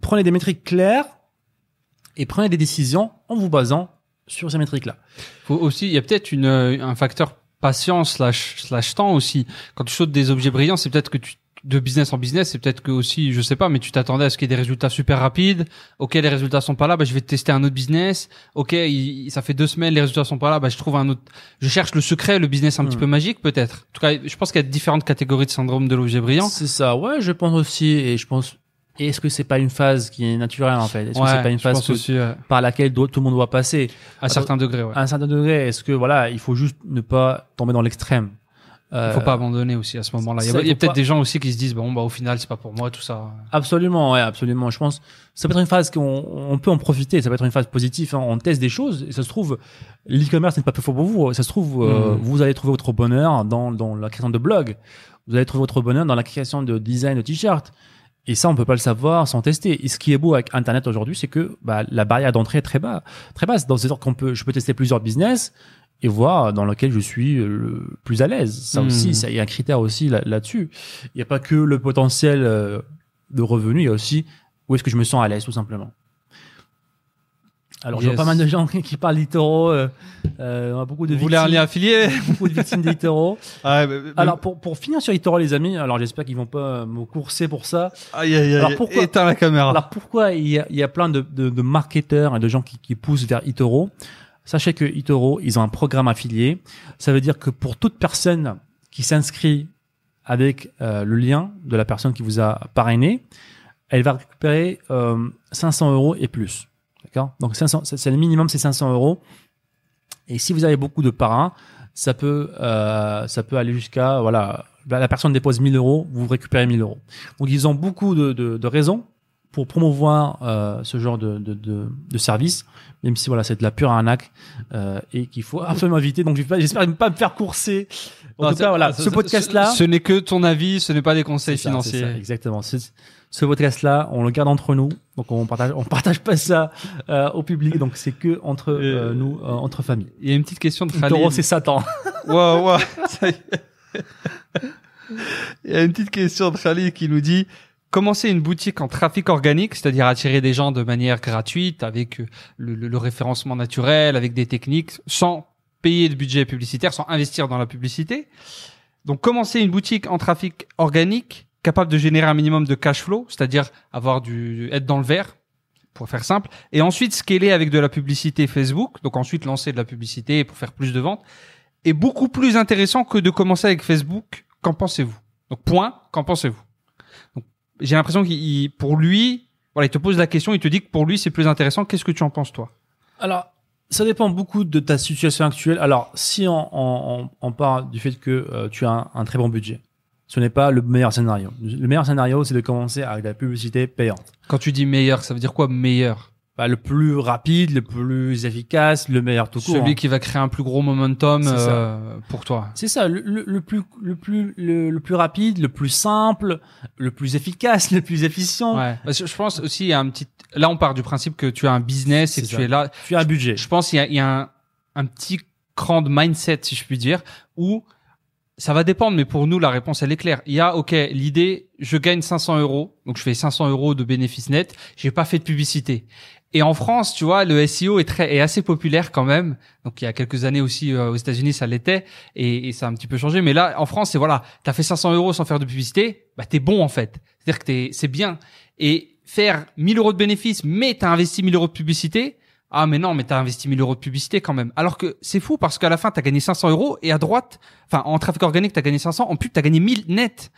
prenez des métriques claires et prenez des décisions en vous basant sur ces métriques-là. Faut aussi, il y a peut-être une euh, un facteur patience slash slash temps aussi. Quand tu sautes des objets brillants, c'est peut-être que tu de business en business, c'est peut-être que aussi, je sais pas, mais tu t'attendais à ce qu'il y ait des résultats super rapides. Ok, les résultats sont pas là, bah je vais tester un autre business. Ok, il- ça fait deux semaines, les résultats sont pas là, bah je trouve un autre. Je cherche le secret, le business un petit Hmm. peu magique peut-être. En tout cas, je pense qu'il y a différentes catégories de syndrome de l'objet brillant. C'est ça, ouais, je pense aussi, et je pense, est-ce que c'est pas une phase qui est naturelle en fait? Est-ce que c'est pas une phase pense que- aussi euh, par laquelle tout le monde doit passer? À un certain degré. Ouais. À un certain degré, est-ce que voilà, il faut juste ne pas tomber dans l'extrême? Euh, Il faut pas abandonner aussi à ce moment-là. Il y a, peut-être pas- des gens aussi qui se disent bon bah au final c'est pas pour moi tout ça. Absolument, ouais, absolument. Je pense, ça peut être une phase qu'on on peut en profiter. Ça peut être une phase positive. hein. On teste des choses et ça se trouve, l'e-commerce n'est pas fait pour vous. Ça se trouve, euh, Mhm. vous allez trouver votre bonheur dans, dans la création de blog. Vous allez trouver votre bonheur dans la création de design de t-shirt. Et ça, on peut pas le savoir sans tester. Et ce qui est beau avec Internet aujourd'hui, c'est que bah, la barrière d'entrée est très bas, très basse. Dans ce sens qu'on peut, je peux tester plusieurs business et voir dans lequel je suis le plus à l'aise. Ça aussi, ça, il y a un critère aussi là- là-dessus. il n'y a pas que le potentiel euh, de revenus, il y a aussi où est-ce que je me sens à l'aise, tout simplement. Alors, je Yes. vois pas mal de gens qui parlent d'Itoro. Euh, euh, on a beaucoup de Vous voulez un lien affilié beaucoup de victimes d'Itoro. Ah, Alors, pour, pour finir sur Itoro, les amis, alors j'espère qu'ils vont pas me courser pour ça. aïe aïe aïe. alors, pourquoi- Éteins la caméra. Alors, pourquoi il y a, il y a plein de, de, de marketeurs et de gens qui, qui poussent vers Itoro? Sachez que Itoro, ils ont un programme affilié. Ça veut dire que pour toute personne qui s'inscrit avec euh, le lien de la personne qui vous a parrainé, elle va récupérer euh, 500 euros et plus. D'accord Donc 500, c'est le minimum, c'est 500 euros. Et si vous avez beaucoup de parrains, ça peut, euh, ça peut aller jusqu'à voilà, la personne dépose 1000 euros, vous récupérez 1000 euros. Donc ils ont beaucoup de, de, de raisons pour promouvoir euh, ce genre de, de, de, de service, même si voilà c'est de la pure arnaque euh, et qu'il faut absolument éviter. Donc j'espère ne pas me faire courser. En Non, tout cas voilà, ce- ce ce- n'est que ton avis, ce n'est pas des conseils ça, financiers. ça, exactement. Ce, podcast-là, on le garde entre nous, donc on partage, on partage pas ça euh, au public, donc c'est que entre euh, Euh, nous, euh, entre familles. Il y a une petite question de Le taureau, Khalid. c'est Satan. Est. Il y a une petite question de Khalid qui nous dit commencer une boutique en trafic organique, c'est-à-dire attirer des gens de manière gratuite avec euh, le, le- le référencement naturel, avec des techniques, sans payer de budget publicitaire, sans investir dans la publicité. Donc commencer une boutique en trafic organique capable de générer un minimum de cash flow, c'est-à-dire avoir du être dans le vert pour faire simple. Et ensuite, scaler avec de la publicité Facebook. Donc ensuite, lancer de la publicité pour faire plus de ventes. Est beaucoup plus intéressant que de commencer avec Facebook. Qu'en pensez-vous? Donc point, qu'en pensez-vous? J'ai l'impression qu'il, pour lui, voilà, il te pose la question, il te dit que pour lui c'est plus intéressant. Qu'est-ce que tu en penses toi? Alors, ça dépend beaucoup de ta situation actuelle. Alors, si on, on, on parle du fait que euh, tu as un, très bon budget, ce n'est pas le meilleur scénario. Le meilleur scénario, c'est de commencer avec la publicité payante. Quand tu dis meilleur, ça veut dire quoi meilleur? Bah, le plus rapide, le plus efficace, le meilleur tout court. Celui hein. qui va créer un plus gros momentum euh, pour toi. C'est ça, le, le, le, plus le plus le, le, plus rapide, le plus simple, le plus efficace, le plus efficient. Ouais. Parce que je pense aussi il y a un petit. Là, on part du principe que tu as un business et que ça. tu es là. Tu as un budget. Je pense qu'il y a, il y a un, un petit cran de mindset, si je puis dire, où ça va dépendre, mais pour nous, la réponse, elle est claire. Il y a, OK, l'idée, je gagne 500 euros, donc je fais 500 euros de bénéfices nets, j'ai pas fait de publicité. Et en France, tu vois, le SEO est très est assez populaire quand même. Donc il y a quelques années aussi euh, aux États-Unis, ça l'était et, et, ça a un petit peu changé. Mais là, en France, c'est voilà, t'as fait 500 euros sans faire de publicité, bah t'es bon en fait. C'est-à-dire que t'es c'est bien. Et faire 1000 euros de bénéfices, mais t'as investi 1000 euros de publicité. Ah mais non, mais t'as investi 1000 euros de publicité quand même. Alors que c'est fou parce qu'à la fin t'as gagné 500 euros et à droite, enfin en trafic organique t'as gagné 500, en pub t'as gagné 1000 net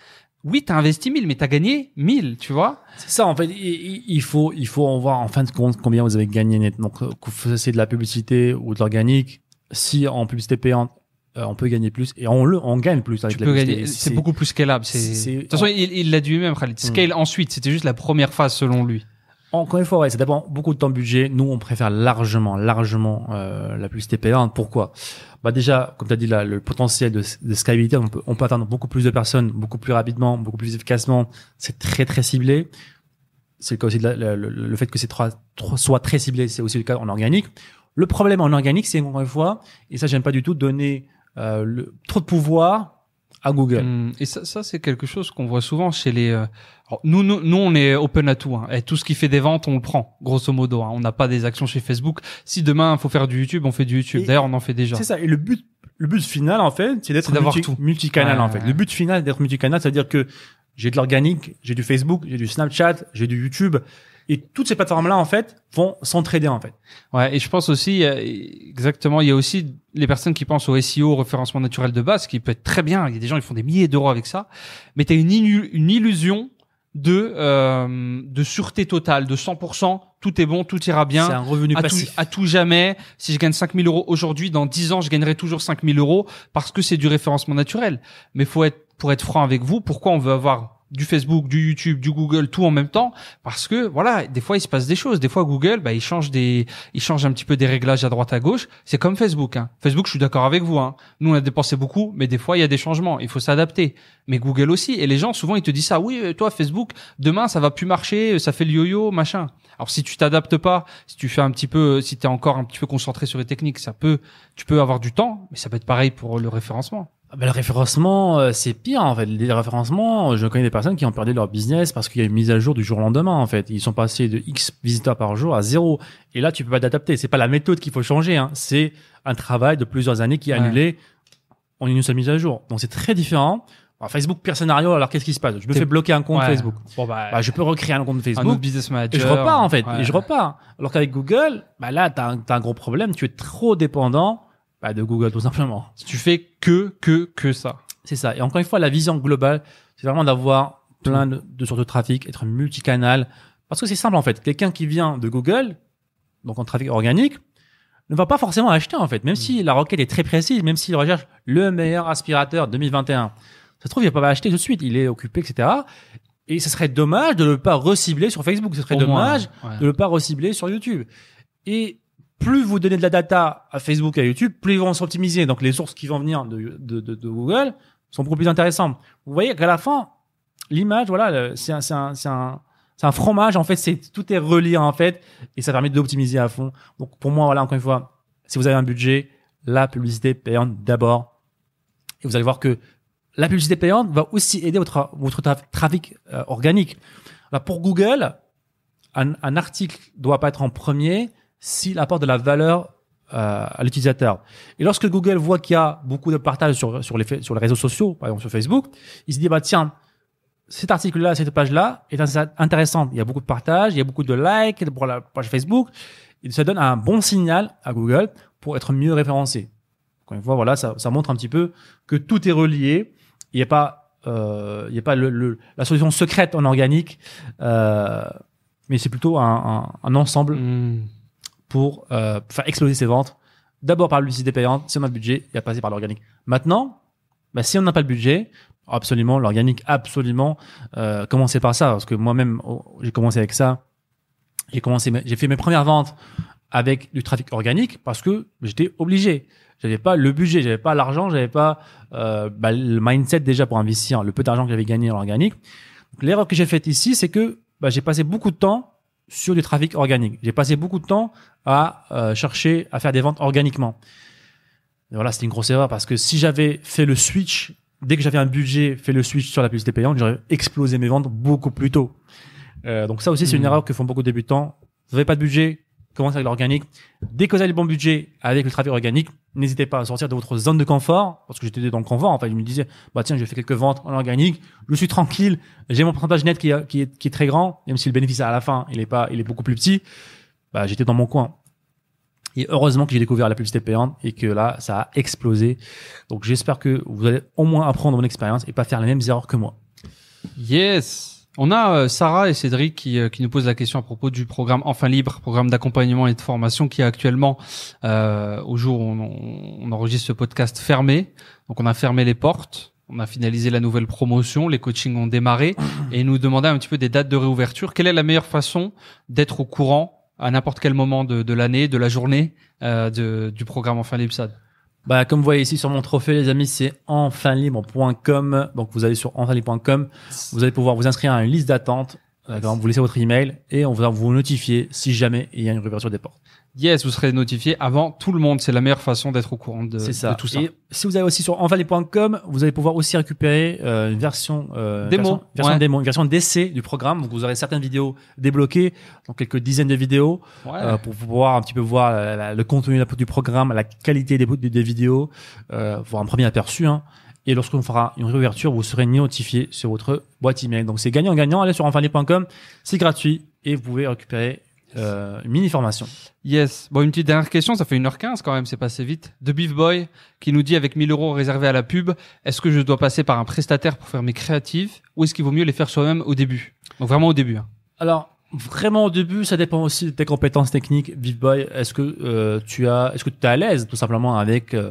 oui, t'as investi 1000, mais t'as gagné 1000, tu vois. C'est ça, en fait. Il faut, il faut en voir en fin de compte combien vous avez gagné net. Donc, que vous fassiez de la publicité ou de l'organique, si en publicité payante, euh, on peut gagner plus et on le, on gagne plus avec tu la peux. C'est beaucoup plus scalable. C'est. De toute façon, il, il l'a dit lui-même, Khalid. Scale ensuite. C'était juste la première phase selon lui. Encore une fois, ouais, ça dépend beaucoup de ton budget. Nous, on préfère largement, largement euh, la publicité payante. Pourquoi? Bah déjà, comme tu as dit là, le potentiel de, de scalabilité, on peut, on peut atteindre beaucoup plus de personnes, beaucoup plus rapidement, beaucoup plus efficacement. C'est très très ciblé. C'est le cas aussi de la, le, le, fait que c'est trois, trois, soit très ciblé, c'est aussi le cas en organique. Le problème en organique, c'est encore une fois, et ça j'aime pas du tout, donner euh, le, trop de pouvoir à Google. Mmh. Et ça, ça c'est quelque chose qu'on voit souvent chez les. Euh... Alors, nous, nous, nous, on est open à tout. Hein. Et tout ce qui fait des ventes, on le prend, grosso modo. Hein. On n'a pas des actions chez Facebook. Si demain, il faut faire du YouTube, on fait du YouTube. D'ailleurs, on en fait déjà. C'est ça. Et le but, le but final, en fait, c'est d'être multi, tout. multicanal. Ouais, en fait, ouais. le but final, d'être multicanal, c'est-à-dire que j'ai de l'organique, j'ai du Facebook, j'ai du Snapchat, j'ai du YouTube. Et toutes ces plateformes-là, en fait, vont s'entraider, en fait. Ouais, et je pense aussi, exactement, il y a aussi les personnes qui pensent au SEO, au référencement naturel de base, qui peut être très bien. Il y a des gens qui font des milliers d'euros avec ça. Mais tu as une, une illusion de euh, de sûreté totale, de 100%, tout est bon, tout ira bien. C'est un revenu à passif. Tout, à tout jamais. Si je gagne 5000 euros aujourd'hui, dans 10 ans, je gagnerai toujours 5000 euros parce que c'est du référencement naturel. Mais faut être pour être franc avec vous, pourquoi on veut avoir du Facebook, du YouTube, du Google, tout en même temps, parce que voilà, des fois il se passe des choses. Des fois Google, bah il change des, il change un petit peu des réglages à droite à gauche. C'est comme Facebook. Hein. Facebook, je suis d'accord avec vous. Hein. Nous on a dépensé beaucoup, mais des fois il y a des changements. Il faut s'adapter. Mais Google aussi. Et les gens souvent ils te disent ça. Oui, toi Facebook, demain ça va plus marcher, ça fait le yo-yo, machin. Alors si tu t'adaptes pas, si tu fais un petit peu, si tu es encore un petit peu concentré sur les techniques, ça peut, tu peux avoir du temps, mais ça peut être pareil pour le référencement. Ben, le référencement, euh, c'est pire en fait. Les référencements, je connais des personnes qui ont perdu leur business parce qu'il y a une mise à jour du jour au lendemain en fait. Ils sont passés de X visiteurs par jour à zéro. Et là, tu peux pas t'adapter. C'est pas la méthode qu'il faut changer. Hein. C'est un travail de plusieurs années qui est annulé en une seule mise à jour. Donc c'est très différent. Alors, Facebook pire scénario. Alors qu'est-ce qui se passe? Je me fais bloquer un compte ouais. Facebook. Bon, bah, bah, je peux recréer un compte Facebook. Un autre business manager. Et je repars en fait. Ouais. Et je repars. Alors qu'avec Google, bah là, t'as un, as un gros problème. Tu es trop dépendant bah, de Google tout simplement. Si tu fais que que que ça. C'est ça. Et encore une fois, la vision globale, c'est vraiment d'avoir plein de, de, sources de trafic, être multicanal. Parce que c'est simple, en fait. Quelqu'un qui vient de Google, donc en trafic organique, ne va pas forcément acheter, en fait. Même mmh. si la requête est très précise, même s'il recherche le meilleur aspirateur 2021. Ça se trouve, il va pas acheter tout de suite. Il est occupé, etc. Et ce serait dommage de ne pas recibler sur Facebook. Ce serait Au dommage moins, ouais. de ne pas recibler sur YouTube. Et plus vous donnez de la data à Facebook et à YouTube, plus ils vont s'optimiser. Donc les sources qui vont venir de, de, de, de Google sont beaucoup plus intéressantes. Vous voyez qu'à la fin, l'image, voilà, c'est un, un, un, un fromage. En fait, c'est tout est relié en fait, et ça permet d'optimiser à fond. Donc pour moi, voilà, encore une fois, si vous avez un budget, la publicité payante d'abord, et vous allez voir que la publicité payante va aussi aider votre votre trafic euh, organique. Là, pour Google, un, un article doit pas être en premier s'il apporte de la valeur euh, à l'utilisateur. Et lorsque Google voit qu'il y a beaucoup de partage sur, sur, les, sur les réseaux sociaux, par exemple sur Facebook, il se dit, bah tiens, cet article-là, cette page-là est intéressante. Il y a beaucoup de partages, il y a beaucoup de likes pour la page Facebook. Ça donne un bon signal à Google pour être mieux référencé. Encore une fois, voilà, ça, ça montre un petit peu que tout est relié. Il n'y a pas, euh, il y a pas le, la solution secrète en organique, euh, mais c'est plutôt un, un, ensemble hmm. Pour euh, faire exploser ses ventes. D'abord par la publicité payante, si on a le budget, et à passer par l'organique. Maintenant, bah, si on n'a pas le budget, absolument, l'organique, absolument, euh, commencer par ça, parce que moi-même, oh, j'ai commencé avec ça. J'ai commencé, j'ai fait mes premières ventes avec du trafic organique parce que j'étais obligé. J'avais pas le budget, j'avais pas l'argent, j'avais pas euh, bah, le mindset déjà pour investir le peu d'argent que j'avais gagné en organique. L'erreur que j'ai faite ici, c'est que bah, j'ai passé beaucoup de temps sur du trafic organique. J'ai passé beaucoup de temps à euh, chercher à faire des ventes organiquement. Et voilà, c'était une grosse erreur parce que si j'avais fait le switch dès que j'avais un budget, fait le switch sur la publicité payante, j'aurais explosé mes ventes beaucoup plus tôt. Euh, donc ça aussi, c'est une hmm. erreur que font beaucoup de débutants. Vous n'avez pas de budget, commencez avec l'organique. Dès que vous avez le bon budget avec le trafic organique, n'hésitez pas à sortir de votre zone de confort, parce que j'étais dans le confort. En fait, je me disais, bah tiens, j'ai fait quelques ventes en organique, je suis tranquille, j'ai mon pourcentage net qui, qui, est, qui est très grand, même si le bénéfice à la fin, il est pas, il est beaucoup plus petit. Bah, j'étais dans mon coin. Et heureusement que j'ai découvert la publicité payante et que là, ça a explosé. Donc j'espère que vous allez au moins apprendre mon expérience et pas faire les mêmes erreurs que moi. Yes. On a euh, Sarah et Cédric qui, euh, qui nous posent la question à propos du programme Enfin Libre, programme d'accompagnement et de formation qui est actuellement, euh, au jour où on, on, enregistre ce podcast, fermé. Donc on a fermé les portes, on a finalisé la nouvelle promotion, les coachings ont démarré et nous demandaient un petit peu des dates de réouverture. Quelle est la meilleure façon d'être au courant à n'importe quel moment de, de l'année, de la journée euh, de, du programme Enfin Libre SAD? Bah, comme vous voyez ici sur mon trophée, les amis, c'est enfinlibre.com. Donc, vous allez sur enfinlibre.com. Vous allez pouvoir vous inscrire à une liste d'attente. Vous laissez votre email et on va vous notifier si jamais il y a une réouverture des portes. Yes, vous serez notifié avant tout le monde. C'est la meilleure façon d'être au courant de, ça. tout ça. Et si vous allez aussi sur envalet.com, vous allez pouvoir aussi récupérer euh, une version euh, démo, version, démo, une version d'essai du programme. Donc vous aurez certaines vidéos débloquées, donc quelques dizaines de vidéos euh, pour pouvoir un petit peu voir le contenu du programme, la qualité des, des, vidéos, euh, voir un premier aperçu. Hein. Et lorsqu'on fera une réouverture, vous serez notifié sur votre boîte email. Donc c'est gagnant-gagnant. Allez sur enfanlé.com, c'est gratuit et vous pouvez récupérer euh, mini formation. Yes. Bon, une petite dernière question, ça fait 1h15 quand même, c'est passé vite. De Beef Boy, qui nous dit avec 1000 euros réservés à la pub, est-ce que je dois passer par un prestataire pour faire mes créatives ou est-ce qu'il vaut mieux les faire soi-même au début? Donc vraiment au début. Hein. Alors, vraiment au début, ça dépend aussi de tes compétences techniques. Beef Boy, est-ce que euh, tu as, est-ce que tu es à l'aise tout simplement avec euh,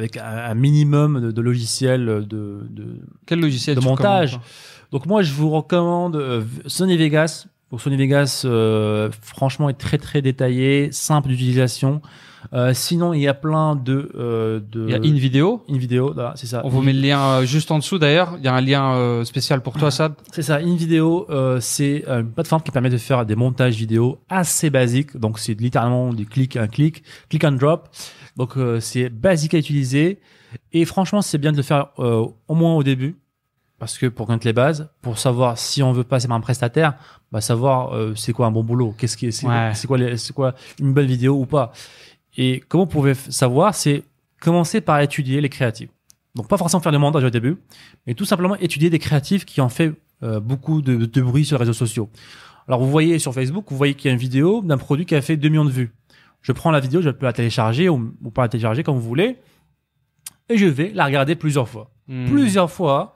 avec un, minimum de, de logiciels de, de quel logiciel de montage Donc moi, je vous recommande Sony Vegas pour Sony Vegas, euh, franchement, est très très détaillé, simple d'utilisation. Euh, sinon, il y a plein de, euh, de. Il y a InVideo. InVideo, c'est ça. On vous met le lien euh, juste en dessous d'ailleurs. Il y a un lien euh, spécial pour toi, Sad. C'est ça. InVideo, euh, c'est une plateforme qui permet de faire des montages vidéo assez basiques. Donc, c'est littéralement du clic un clic, click and drop. Donc, c'est basique à utiliser. Et franchement, c'est bien de le faire au moins au début parce que pour connaître les bases, pour savoir si on veut passer par un prestataire, bah savoir euh, c'est quoi un bon boulot, qu'est-ce qui est, c'est, quoi c'est quoi une bonne vidéo ou pas. Et comment vous pouvez savoir, c'est commencer par étudier les créatifs. Donc pas forcément faire le montage au début, mais tout simplement étudier des créatifs qui ont fait euh, beaucoup de, de, bruit sur les réseaux sociaux. Alors vous voyez sur Facebook, vous voyez qu'il y a une vidéo d'un produit qui a fait 2 millions de vues. Je prends la vidéo, je peux la télécharger ou, ou pas la télécharger comme vous voulez, et je vais la regarder plusieurs fois. Hmm. Plusieurs fois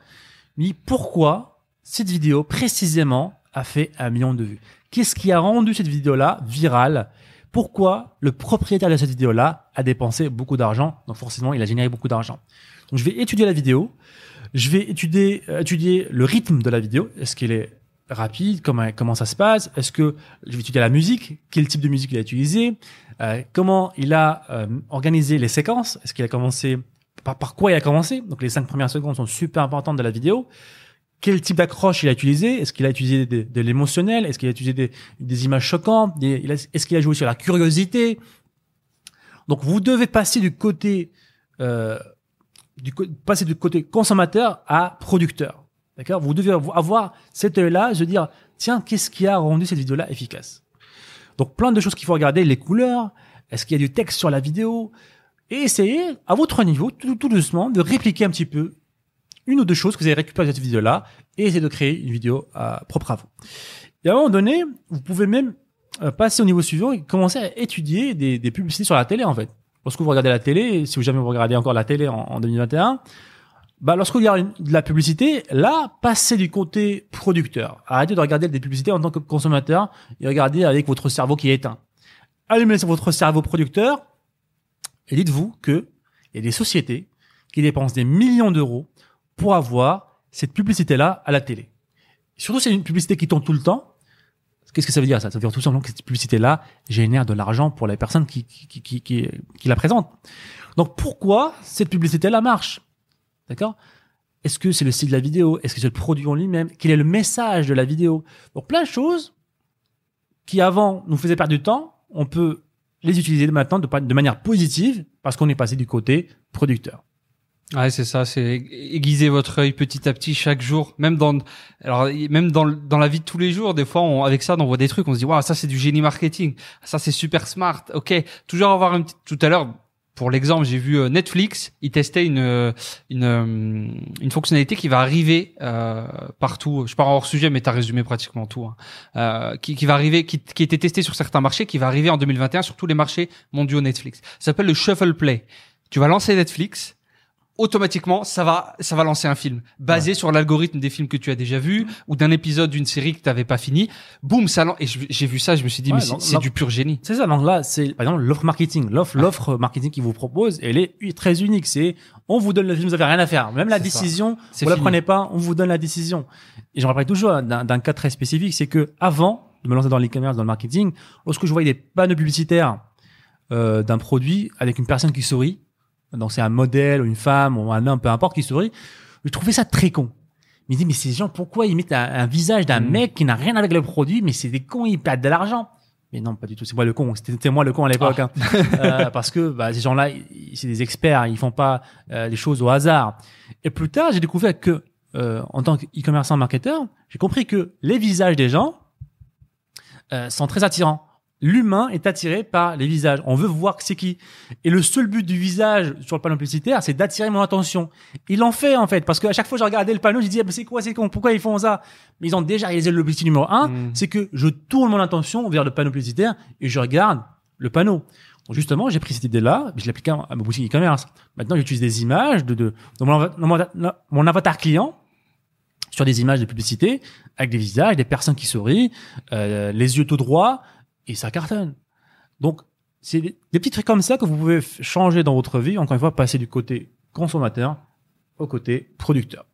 mais pourquoi cette vidéo précisément a fait un million de vues? Qu'est-ce qui a rendu cette vidéo-là virale? Pourquoi le propriétaire de cette vidéo-là a dépensé beaucoup d'argent Donc forcément, il a généré beaucoup d'argent. Donc je vais étudier la vidéo, je vais étudier, euh, le rythme de la vidéo. Est-ce qu'il est rapide? Comment, ça se passe? Est-ce que je vais étudier la musique? Quel type de musique il a utilisé? Euh, Comment il a euh, organisé les séquences? Est-ce qu'il a commencé par, quoi il a commencé? Donc les cinq premières secondes sont super importantes de la vidéo. Quel type d'accroche il a utilisé? Est-ce qu'il a utilisé de, l'émotionnel? Est-ce qu'il a utilisé des, images choquantes? Est-ce qu'il a joué sur la curiosité? Donc vous devez passer du côté euh, du passer du côté consommateur à producteur. D'accord? Vous devez avoir cet œil-là, se dire tiens, qu'est-ce qui a rendu cette vidéo-là efficace? Donc plein de choses qu'il faut regarder, les couleurs, est-ce qu'il y a du texte sur la vidéo? Et essayez, à votre niveau, tout, doucement, de répliquer un petit peu une ou deux choses que vous avez récupérées de cette vidéo-là et essayer de créer une vidéo euh, propre à vous. Et à un moment donné, vous pouvez même euh, passer au niveau suivant et commencer à étudier des, des publicités sur la télé en fait. Lorsque vous regardez la télé, si vous jamais vous regardez encore la télé en, en 2021, bah, lorsque vous regardez de la publicité, là, passez du côté producteur. Arrêtez de regarder des publicités en tant que consommateur et regardez avec votre cerveau qui est éteint. Allumez votre cerveau producteur et dites-vous que il y a des sociétés qui dépensent des millions d'euros pour avoir cette publicité-là à la télé. Surtout, c'est une publicité qui tourne tout le temps. Qu'est-ce que ça veut dire ça? Ça veut dire tout simplement que cette publicité-là génère de l'argent pour les personnes qui, qui, qui, qui, qui, la présentent. Donc pourquoi cette publicité-là marche? D'accord? Est-ce que c'est le style de la vidéo? Est-ce que c'est le produit en lui-même? Quel est le message de la vidéo? Donc plein de choses qui avant nous faisaient perdre du temps, on peut les utiliser maintenant de manière positive parce qu'on est passé du côté producteur. Ouais, c'est ça, c'est aiguiser votre œil petit à petit chaque jour, même dans alors même dans dans la vie de tous les jours, des fois on, avec ça on voit des trucs, on se dit waouh, ça c'est du génie marketing, ça c'est super smart. OK, toujours avoir tout à l'heure pour l'exemple, j'ai vu euh, Netflix, ils testaient une euh, une, euh, une fonctionnalité qui va arriver euh, partout. Je pars hors sujet, mais tu as résumé pratiquement tout. Hein. Euh, qui, qui va arriver, qui, qui était testé sur certains marchés, qui va arriver en 2021 sur tous les marchés mondiaux Netflix. Ça s'appelle le Shuffle Play. Tu vas lancer Netflix, automatiquement ça va ça va lancer un film. Basé ouais. sur l'algorithme des films que tu as déjà vu ou d'un épisode d'une série que tu n'avais pas fini. Boum ça et j'ai vu ça je me suis dit ouais, mais c'est du pur génie. C'est ça donc là c'est par exemple l'offre marketing. L'offre l'offre marketing qu'il vous propose elle est très unique. C'est on vous donne le film vous avez rien à faire. Même la décision vous la prenez pas on vous donne la décision. Et j'en rappelle toujours d'un cas très spécifique c'est que avant de me lancer dans l'e-commerce dans le marketing lorsque je voyais des panneaux publicitaires euh, d'un produit avec une personne qui sourit donc c'est un modèle ou une femme ou un homme, peu importe, qui sourit. Je trouvais ça très con. Me dis, mais ces gens, pourquoi ils mettent un, un visage d'un mmh. mec qui n'a rien avec le produit, mais c'est des cons, ils perdent de l'argent. Mais non, pas du tout. C'est moi le con. C'était moi le con à l'époque, ah. hein. euh, parce que bah, ces gens-là, c'est des experts. Ils font pas euh, les choses au hasard. Et plus tard, j'ai découvert que, euh, en tant qu'e-commerçant marketeur, j'ai compris que les visages des gens euh, sont très attirants l'humain est attiré par les visages. On veut voir c'est qui. Et le seul but du visage sur le panneau publicitaire, c'est d'attirer mon attention. Il en fait, en fait, parce qu'à chaque fois que je regardais le panneau, je disais, ah, c'est quoi, c'est con, pourquoi ils font ça? Mais ils ont déjà réalisé l'objectif numéro un, mm. c'est que je tourne mon attention vers le panneau publicitaire et je regarde le panneau. Donc justement, j'ai pris cette idée-là, je l'applique à ma boutique e-commerce. Maintenant, j'utilise des images de, de, de mon, mon, mon avatar client sur des images de publicité avec des visages, des personnes qui sourient, euh, les yeux tout droits, et ça cartonne. Donc, c'est des, des, petits trucs comme ça que vous pouvez changer dans votre vie. Encore une fois, passer du côté consommateur au côté producteur.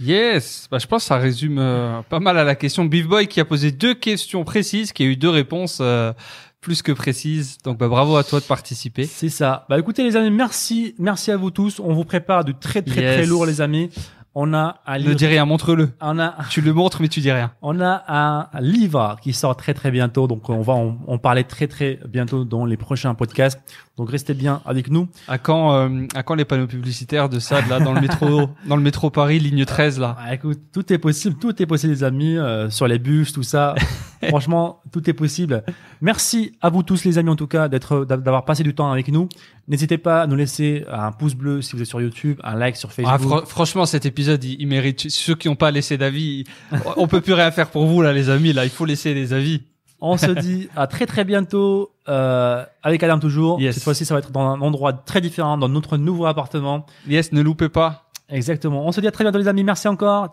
Yes, bah, je pense que ça résume euh, pas mal à la question. Beef Boy qui a posé deux questions précises, qui a eu deux réponses euh, plus que précises. Donc bah, bravo à toi de participer. C'est ça. Bah écoutez les amis, merci, merci à vous tous. On vous prépare de très très yes. très lourd les amis. On a un livre. Ne dis rien, montre-le. On a. Tu le montres, mais tu dis rien. On a un livre qui sort très très bientôt, donc on va en, en parler très très bientôt dans les prochains podcasts. Donc restez bien avec nous. À quand, euh, à quand les panneaux publicitaires de ça, là, dans le métro, dans le métro Paris, ligne 13 là? Ah, écoute, tout est possible, tout est possible, les amis, euh, sur les bus, tout ça. Franchement, tout est possible. Merci à vous tous, les amis, en tout cas, d'être, d'avoir passé du temps avec nous. N'hésitez pas à nous laisser un pouce bleu si vous êtes sur YouTube, un like sur Facebook. Ah, fr franchement, cet épisode, il, il mérite. Ceux qui n'ont pas laissé d'avis, on peut plus rien faire pour vous là, les amis. Là, il faut laisser des avis. On se dit à très très bientôt euh, avec Adam toujours. Yes. Cette fois-ci, ça va être dans un endroit très différent, dans notre nouveau appartement. Yes, ne loupez pas. Exactement. On se dit à très bientôt les amis. Merci encore.